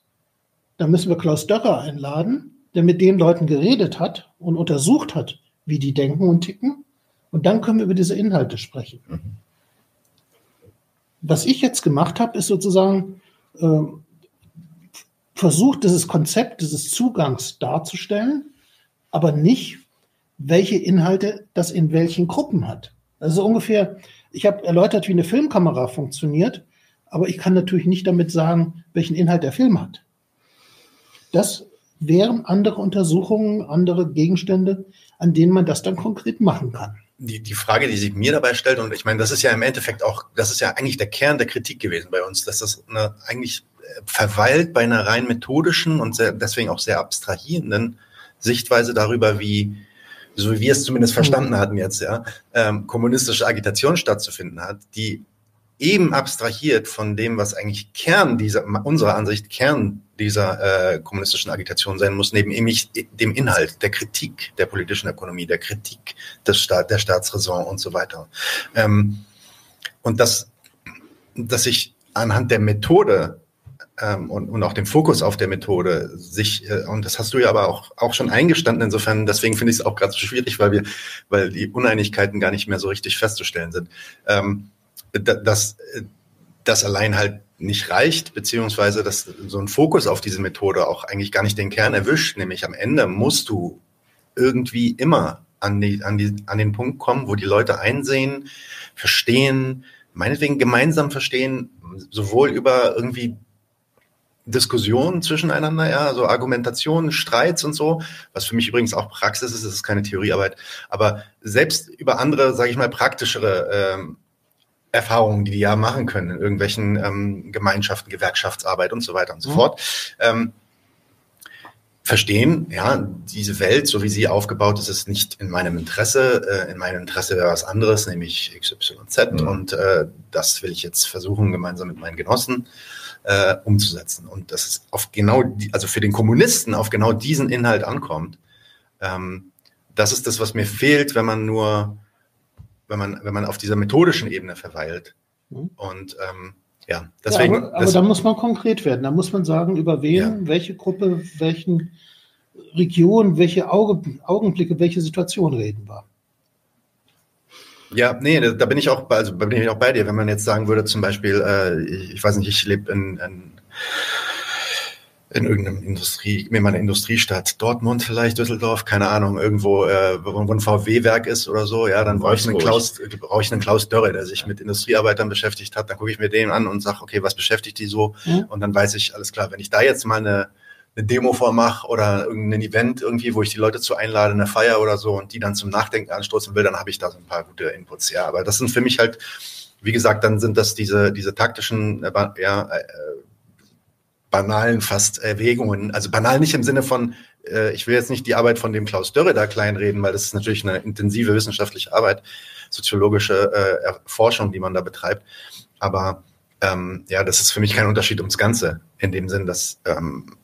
Da müssen wir Klaus Dörrer einladen, der mit den Leuten geredet hat und untersucht hat, wie die denken und ticken. Und dann können wir über diese Inhalte sprechen. Mhm was ich jetzt gemacht habe, ist sozusagen äh, versucht, dieses Konzept dieses Zugangs darzustellen, aber nicht, welche Inhalte das in welchen Gruppen hat. Also ungefähr, ich habe erläutert, wie eine Filmkamera funktioniert, aber ich kann natürlich nicht damit sagen, welchen Inhalt der Film hat. Das wären andere Untersuchungen, andere Gegenstände, an denen man das dann konkret machen kann die, die Frage, die sich mir dabei stellt, und ich meine, das ist ja im Endeffekt auch, das ist ja eigentlich der Kern der Kritik gewesen bei uns, dass das eine, eigentlich äh, verweilt bei einer rein methodischen und sehr, deswegen auch sehr abstrahierenden Sichtweise darüber, wie, so wie wir es zumindest verstanden hatten jetzt, ja, ähm, kommunistische Agitation stattzufinden hat, die eben abstrahiert von dem, was eigentlich Kern dieser, unserer Ansicht Kern dieser äh, kommunistischen Agitation sein muss, neben nämlich dem Inhalt, der Kritik der politischen Ökonomie, der Kritik des Staat, der Staatsräson und so weiter. Ähm, und dass, dass ich anhand der Methode ähm, und, und auch dem Fokus auf der Methode sich, äh, und das hast du ja aber auch, auch schon eingestanden, insofern, deswegen finde ich es auch gerade so schwierig, weil wir, weil die Uneinigkeiten gar nicht mehr so richtig festzustellen sind. Ähm, dass das allein halt nicht reicht, beziehungsweise dass so ein Fokus auf diese Methode auch eigentlich gar nicht den Kern erwischt, nämlich am Ende musst du irgendwie immer an, die, an, die, an den Punkt kommen, wo die Leute einsehen, verstehen, meinetwegen gemeinsam verstehen, sowohl über irgendwie Diskussionen zwischeneinander, ja, also Argumentationen, Streits und so, was für mich übrigens auch Praxis ist, es ist keine Theoriearbeit, aber selbst über andere, sage ich mal, praktischere ähm, Erfahrungen, die die ja machen können in irgendwelchen ähm, Gemeinschaften, Gewerkschaftsarbeit und so weiter und so mhm. fort, ähm, verstehen, ja, diese Welt, so wie sie aufgebaut ist, ist nicht in meinem Interesse. Äh, in meinem Interesse wäre was anderes, nämlich XYZ. Mhm. Und äh, das will ich jetzt versuchen, gemeinsam mit meinen Genossen äh, umzusetzen. Und das ist auf genau, die, also für den Kommunisten auf genau diesen Inhalt ankommt. Ähm, das ist das, was mir fehlt, wenn man nur, wenn man, wenn man auf dieser methodischen Ebene verweilt. Mhm. Und ähm, ja, deswegen. Ja, aber, aber da muss man konkret werden. Da muss man sagen, über wen, ja. welche Gruppe, welchen Region, welche Auge, Augenblicke, welche Situation reden wir. Ja, nee, da bin ich auch, also bin ich auch bei dir. Wenn man jetzt sagen würde, zum Beispiel, äh, ich, ich weiß nicht, ich lebe in, in, in irgendeinem Industrie, mir mal eine Industriestadt, Dortmund vielleicht, Düsseldorf, keine Ahnung, irgendwo, äh, wo ein VW-Werk ist oder so, ja, dann brauche ich einen Klaus, brauche ich einen Klaus Dörre, der sich mit Industriearbeitern beschäftigt hat. Dann gucke ich mir den an und sage, okay, was beschäftigt die so? Mhm. Und dann weiß ich, alles klar, wenn ich da jetzt mal eine eine Demo vormache oder irgendein Event irgendwie, wo ich die Leute zu einlade, eine Feier oder so und die dann zum Nachdenken anstoßen will, dann habe ich da so ein paar gute Inputs. Ja, aber das sind für mich halt, wie gesagt, dann sind das diese, diese taktischen, äh, ja, äh, banalen fast Erwägungen. Also banal nicht im Sinne von, äh, ich will jetzt nicht die Arbeit von dem Klaus Dörre da kleinreden, weil das ist natürlich eine intensive wissenschaftliche Arbeit, soziologische äh, Forschung, die man da betreibt. Aber ähm, ja, das ist für mich kein Unterschied ums Ganze, in dem Sinn, dass ähm,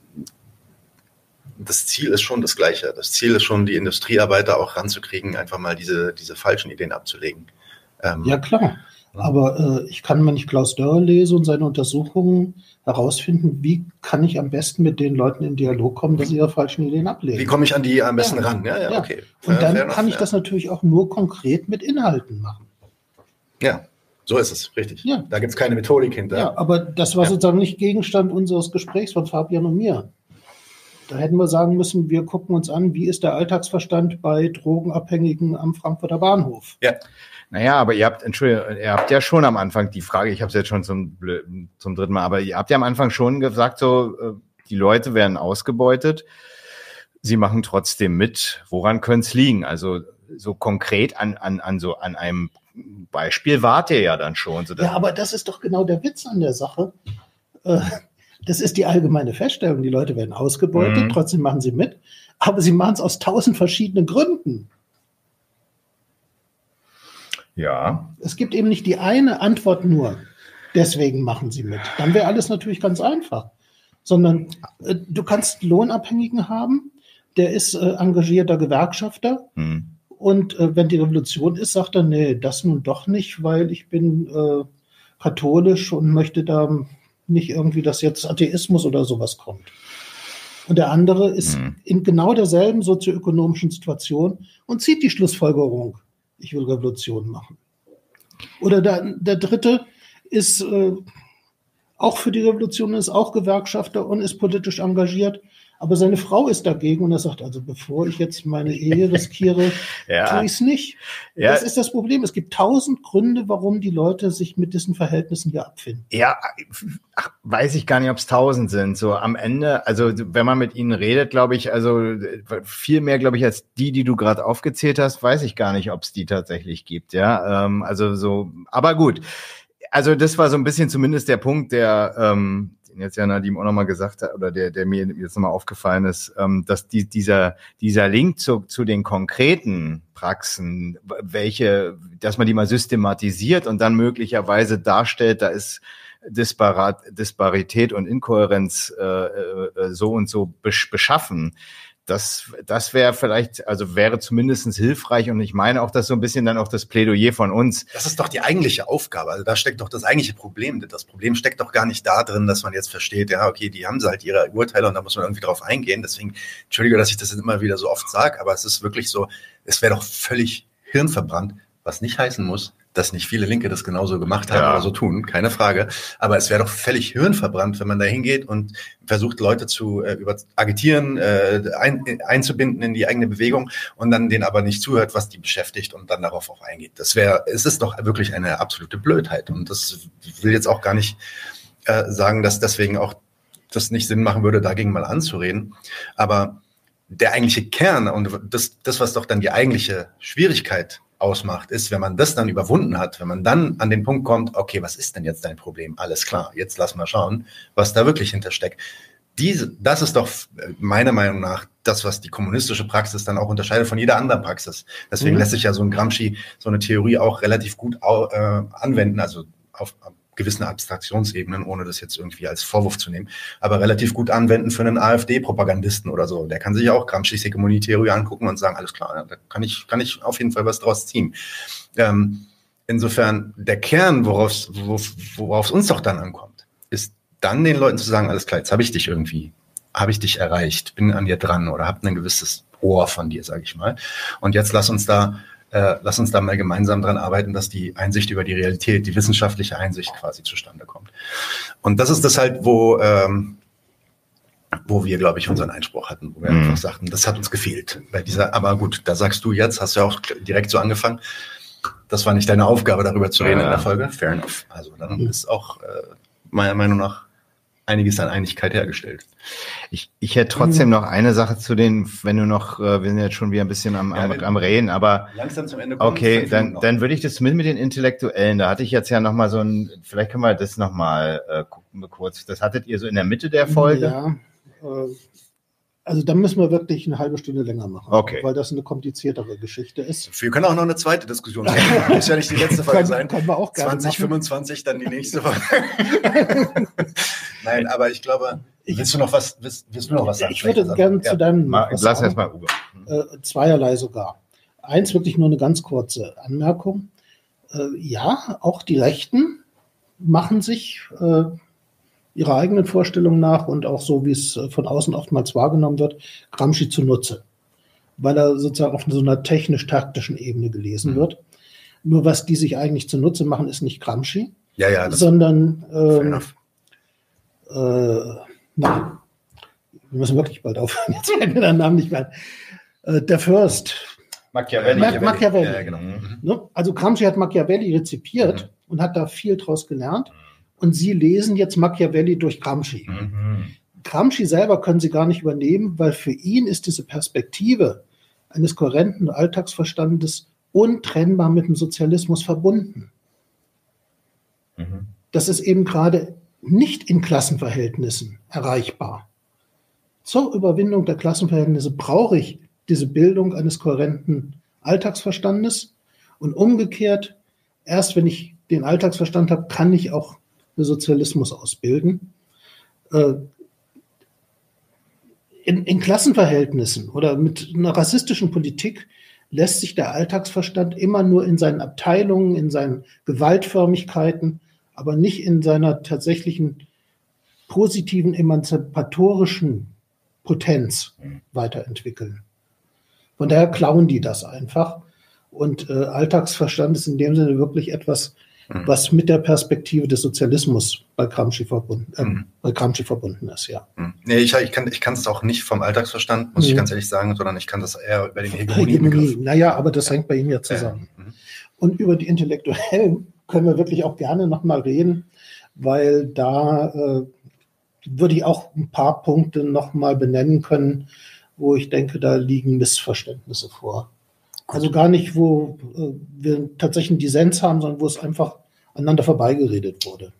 das Ziel ist schon das gleiche. Das Ziel ist schon, die Industriearbeiter auch ranzukriegen, einfach mal diese, diese falschen Ideen abzulegen. Ähm, ja, klar. Aber äh, ich kann, wenn ich Klaus Dörr lese und seine Untersuchungen herausfinden, wie kann ich am besten mit den Leuten in Dialog kommen, dass sie ihre falschen Ideen ablegen. Wie komme ich an die am besten ja. ran? Ja, ja, ja, okay. Und dann kann ich das natürlich auch nur konkret mit Inhalten machen. Ja, so ist es, richtig. Ja. Da gibt es keine Methodik hinter. Ja, aber das war sozusagen nicht Gegenstand unseres Gesprächs von Fabian und mir. Da hätten wir sagen müssen, wir gucken uns an, wie ist der Alltagsverstand bei Drogenabhängigen am Frankfurter Bahnhof. Ja. Naja, aber ihr habt, Entschuldigung, ihr habt ja schon am Anfang die Frage, ich habe es jetzt schon zum, zum dritten Mal, aber ihr habt ja am Anfang schon gesagt, so, äh, die Leute werden ausgebeutet, sie machen trotzdem mit. Woran könnte es liegen? Also so konkret an, an, an so an einem Beispiel wart ihr ja dann schon. So ja, aber das ist doch genau der Witz an der Sache. Äh, das ist die allgemeine Feststellung. Die Leute werden ausgebeutet, mhm. trotzdem machen sie mit, aber sie machen es aus tausend verschiedenen Gründen. Ja. Es gibt eben nicht die eine Antwort nur. Deswegen machen sie mit. Dann wäre alles natürlich ganz einfach. Sondern äh, du kannst Lohnabhängigen haben, der ist äh, engagierter Gewerkschafter. Mhm. Und äh, wenn die Revolution ist, sagt er, nee, das nun doch nicht, weil ich bin äh, katholisch und möchte da nicht irgendwie, dass jetzt Atheismus oder sowas kommt. Und der andere ist mhm. in genau derselben sozioökonomischen Situation und zieht die Schlussfolgerung, ich will Revolution machen. Oder der, der dritte ist äh, auch für die Revolution, ist auch Gewerkschafter und ist politisch engagiert aber seine Frau ist dagegen und er sagt, also bevor ich jetzt meine Ehe riskiere, ja. tue ich es nicht. Ja. Das ist das Problem. Es gibt tausend Gründe, warum die Leute sich mit diesen Verhältnissen hier abfinden. Ja, ach, weiß ich gar nicht, ob es tausend sind. So am Ende, also wenn man mit ihnen redet, glaube ich, also viel mehr, glaube ich, als die, die du gerade aufgezählt hast, weiß ich gar nicht, ob es die tatsächlich gibt. Ja, ähm, also so, aber gut. Also das war so ein bisschen zumindest der Punkt, der ähm, jetzt ja Nadim auch nochmal gesagt hat, oder der, der mir jetzt nochmal aufgefallen ist, ähm, dass die, dieser, dieser Link zu, zu den konkreten Praxen, welche, dass man die mal systematisiert und dann möglicherweise darstellt, da ist Disparat, Disparität und Inkohärenz äh, äh, so und so besch beschaffen das, das wäre vielleicht, also wäre zumindestens hilfreich und ich meine auch, dass so ein bisschen dann auch das Plädoyer von uns. Das ist doch die eigentliche Aufgabe. Also da steckt doch das eigentliche Problem. Das Problem steckt doch gar nicht da drin, dass man jetzt versteht, ja, okay, die haben halt ihre Urteile und da muss man irgendwie drauf eingehen. Deswegen, entschuldige, dass ich das immer wieder so oft sage, aber es ist wirklich so, es wäre doch völlig hirnverbrannt, was nicht heißen muss, dass nicht viele Linke das genauso gemacht haben ja. oder so tun, keine Frage. Aber es wäre doch völlig hirnverbrannt, wenn man da hingeht und versucht, Leute zu äh, über agitieren, äh, ein, einzubinden in die eigene Bewegung und dann denen aber nicht zuhört, was die beschäftigt und dann darauf auch eingeht. Das wäre, es ist doch wirklich eine absolute Blödheit. Und das will jetzt auch gar nicht äh, sagen, dass deswegen auch das nicht Sinn machen würde, dagegen mal anzureden. Aber der eigentliche Kern und das, das, was doch dann die eigentliche Schwierigkeit ausmacht, ist, wenn man das dann überwunden hat, wenn man dann an den Punkt kommt, okay, was ist denn jetzt dein Problem? Alles klar, jetzt lass mal schauen, was da wirklich hintersteckt. Diese, das ist doch meiner Meinung nach das, was die kommunistische Praxis dann auch unterscheidet von jeder anderen Praxis. Deswegen mhm. lässt sich ja so ein Gramsci, so eine Theorie auch relativ gut äh, anwenden, also auf, gewissen Abstraktionsebenen, ohne das jetzt irgendwie als Vorwurf zu nehmen, aber relativ gut anwenden für einen AfD-Propagandisten oder so. Der kann sich auch Gramsci's Hegemonietheorie angucken und sagen, alles klar, da kann ich, kann ich auf jeden Fall was draus ziehen. Ähm, insofern, der Kern, worauf es uns doch dann ankommt, ist dann den Leuten zu sagen, alles klar, jetzt habe ich dich irgendwie, habe ich dich erreicht, bin an dir dran oder habe ein gewisses Ohr von dir, sage ich mal. Und jetzt lass uns da äh, lass uns da mal gemeinsam dran arbeiten, dass die Einsicht über die Realität, die wissenschaftliche Einsicht quasi zustande kommt. Und das ist das halt, wo, ähm, wo wir, glaube ich, unseren Einspruch hatten, wo wir mhm. einfach sagten, das hat uns gefehlt. Bei dieser, aber gut, da sagst du jetzt, hast du ja auch direkt so angefangen. Das war nicht deine Aufgabe, darüber zu reden ja. in der Folge. Fair enough. Also dann ist auch äh, meiner Meinung nach einiges an Einigkeit hergestellt. Ich, ich hätte trotzdem noch eine Sache zu den, wenn du noch, äh, wir sind jetzt schon wieder ein bisschen am, ja, am, am Reden, aber langsam zum Ende kommen, okay, dann, dann würde ich das mit mit den Intellektuellen, da hatte ich jetzt ja noch mal so ein, vielleicht können wir das noch mal äh, gucken kurz. Das hattet ihr so in der Mitte der Folge? Ja, äh, also da müssen wir wirklich eine halbe Stunde länger machen, okay. weil das eine kompliziertere Geschichte ist. Wir können auch noch eine zweite Diskussion machen. Muss ja nicht die letzte Folge sein. Können wir auch gerne 2025 dann die nächste Folge. Nein, aber ich glaube, willst du noch was, willst, willst du noch was sagen? Ich würde gerne zu deinem. Mal, lass erst mal Uwe. Äh, zweierlei sogar. Eins wirklich nur eine ganz kurze Anmerkung. Äh, ja, auch die Rechten machen sich äh, ihrer eigenen Vorstellung nach und auch so, wie es äh, von außen oftmals wahrgenommen wird, Gramsci zunutze. Weil er sozusagen auf so einer technisch-taktischen Ebene gelesen mhm. wird. Nur was die sich eigentlich zunutze machen, ist nicht Gramsci, ja, ja, sondern ähm, äh, na, wir müssen wirklich bald aufhören, jetzt fällt mir der Name nicht mehr äh, der Fürst. Machiavelli. Ma Machiavelli. Ja, genau. mhm. Ne? Also Gramsci hat Machiavelli rezipiert mhm. und hat da viel draus gelernt und Sie lesen jetzt Machiavelli durch Gramsci. Mhm. Gramsci selber können Sie gar nicht übernehmen, weil für ihn ist diese Perspektive eines kohärenten Alltagsverstandes untrennbar mit dem Sozialismus verbunden. Mhm. Das ist eben gerade nicht in Klassenverhältnissen erreichbar. Zur Überwindung der Klassenverhältnisse brauche ich diese Bildung eines kohärenten Alltagsverstandes und umgekehrt, erst wenn ich den Alltagsverstand habe, kann ich auch Sozialismus ausbilden. Äh, in, in Klassenverhältnissen oder mit einer rassistischen Politik lässt sich der Alltagsverstand immer nur in seinen Abteilungen, in seinen Gewaltförmigkeiten, aber nicht in seiner tatsächlichen positiven emanzipatorischen Potenz weiterentwickeln. Von daher klauen die das einfach. Und äh, Alltagsverstand ist in dem Sinne wirklich etwas, Mhm. was mit der Perspektive des Sozialismus bei Gramsci verbunden, äh, mhm. bei Gramsci verbunden ist, ja. Mhm. Nee, ich, ich kann ich es auch nicht vom Alltagsverstand, muss ich mhm. ganz ehrlich sagen, sondern ich kann das eher über den Hegemonie. Naja, aber das hängt bei ihm ja zusammen. Ja. Mhm. Und über die Intellektuellen können wir wirklich auch gerne nochmal reden, weil da äh, würde ich auch ein paar Punkte nochmal benennen können, wo ich denke, da liegen Missverständnisse vor. Also gar nicht, wo äh, wir tatsächlich einen Dissens haben, sondern wo es einfach aneinander vorbeigeredet wurde.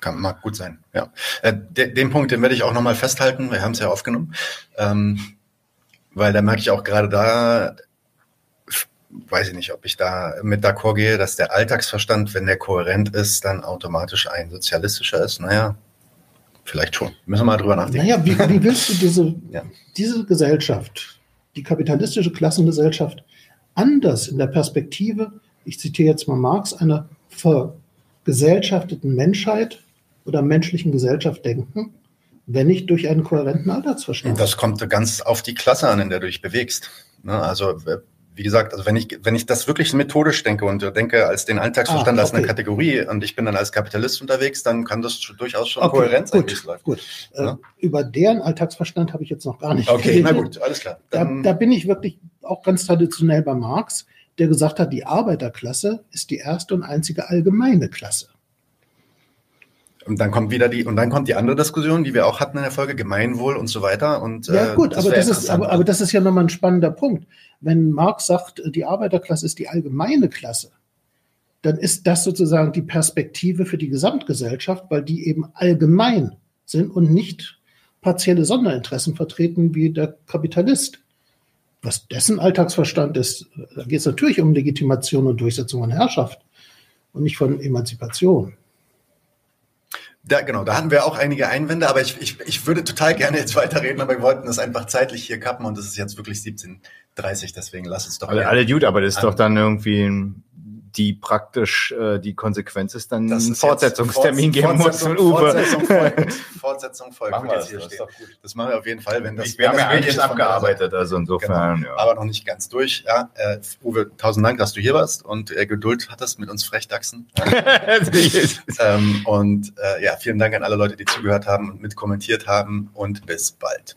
Kann, mag gut sein, ja. Äh, de, den Punkt, den werde ich auch nochmal festhalten. Wir haben es ja aufgenommen. Ähm, weil da merke ich auch gerade da, weiß ich nicht, ob ich da mit d'accord gehe, dass der Alltagsverstand, wenn der kohärent ist, dann automatisch ein sozialistischer ist. Naja, Vielleicht schon. Müssen wir mal drüber nachdenken. Naja, wie, wie willst du diese, ja. diese Gesellschaft, die kapitalistische Klassengesellschaft, anders in der Perspektive, ich zitiere jetzt mal Marx, einer vergesellschafteten Menschheit oder menschlichen Gesellschaft denken, wenn nicht durch einen kohärenten Alltagsverstand? Das kommt ganz auf die Klasse an, in der du dich bewegst. Ne, also wie gesagt, also wenn ich, wenn ich das wirklich methodisch denke und denke als den Alltagsverstand ah, okay. als eine Kategorie und ich bin dann als Kapitalist unterwegs, dann kann das durchaus schon okay, kohärent sein, gut, Gut. Ja? Äh, über deren Alltagsverstand habe ich jetzt noch gar nicht Okay, geredet. na gut, alles klar. Da, da, bin ich wirklich auch ganz traditionell bei Marx, der gesagt hat, die Arbeiterklasse ist die erste und einzige allgemeine Klasse. Und dann kommt wieder die, und dann kommt die andere Diskussion, die wir auch hatten in der Folge, Gemeinwohl und so weiter. Und, ja, äh, gut, das aber, das ist, aber, aber das ist ja nochmal ein spannender Punkt. Wenn Marx sagt, die Arbeiterklasse ist die allgemeine Klasse, dann ist das sozusagen die Perspektive für die Gesamtgesellschaft, weil die eben allgemein sind und nicht partielle Sonderinteressen vertreten wie der Kapitalist. Was dessen Alltagsverstand ist, da geht es natürlich um Legitimation und Durchsetzung von Herrschaft und nicht von Emanzipation. Da, genau, da hatten wir auch einige Einwände, aber ich, ich, ich würde total gerne jetzt weiterreden, aber wir wollten das einfach zeitlich hier kappen und es ist jetzt wirklich 17.30, deswegen lass es doch. Alle, alle gut, aber das ist doch dann irgendwie ein die praktisch äh, die Konsequenz ist, dann einen Fortsetzungstermin geben muss von Uwe. Fortsetzung folgt. Fortsetzung folgt. Machen wir das, das, das, machen wir auf jeden Fall, wenn das. Wir haben ja eigentlich abgearbeitet, also insofern. Genau, ja. Aber noch nicht ganz durch. Ja, äh, Uwe, tausend Dank, dass du hier warst und äh, Geduld hattest mit uns Frechdachsen. ähm, und äh, ja, vielen Dank an alle Leute, die zugehört haben und mitkommentiert haben und bis bald.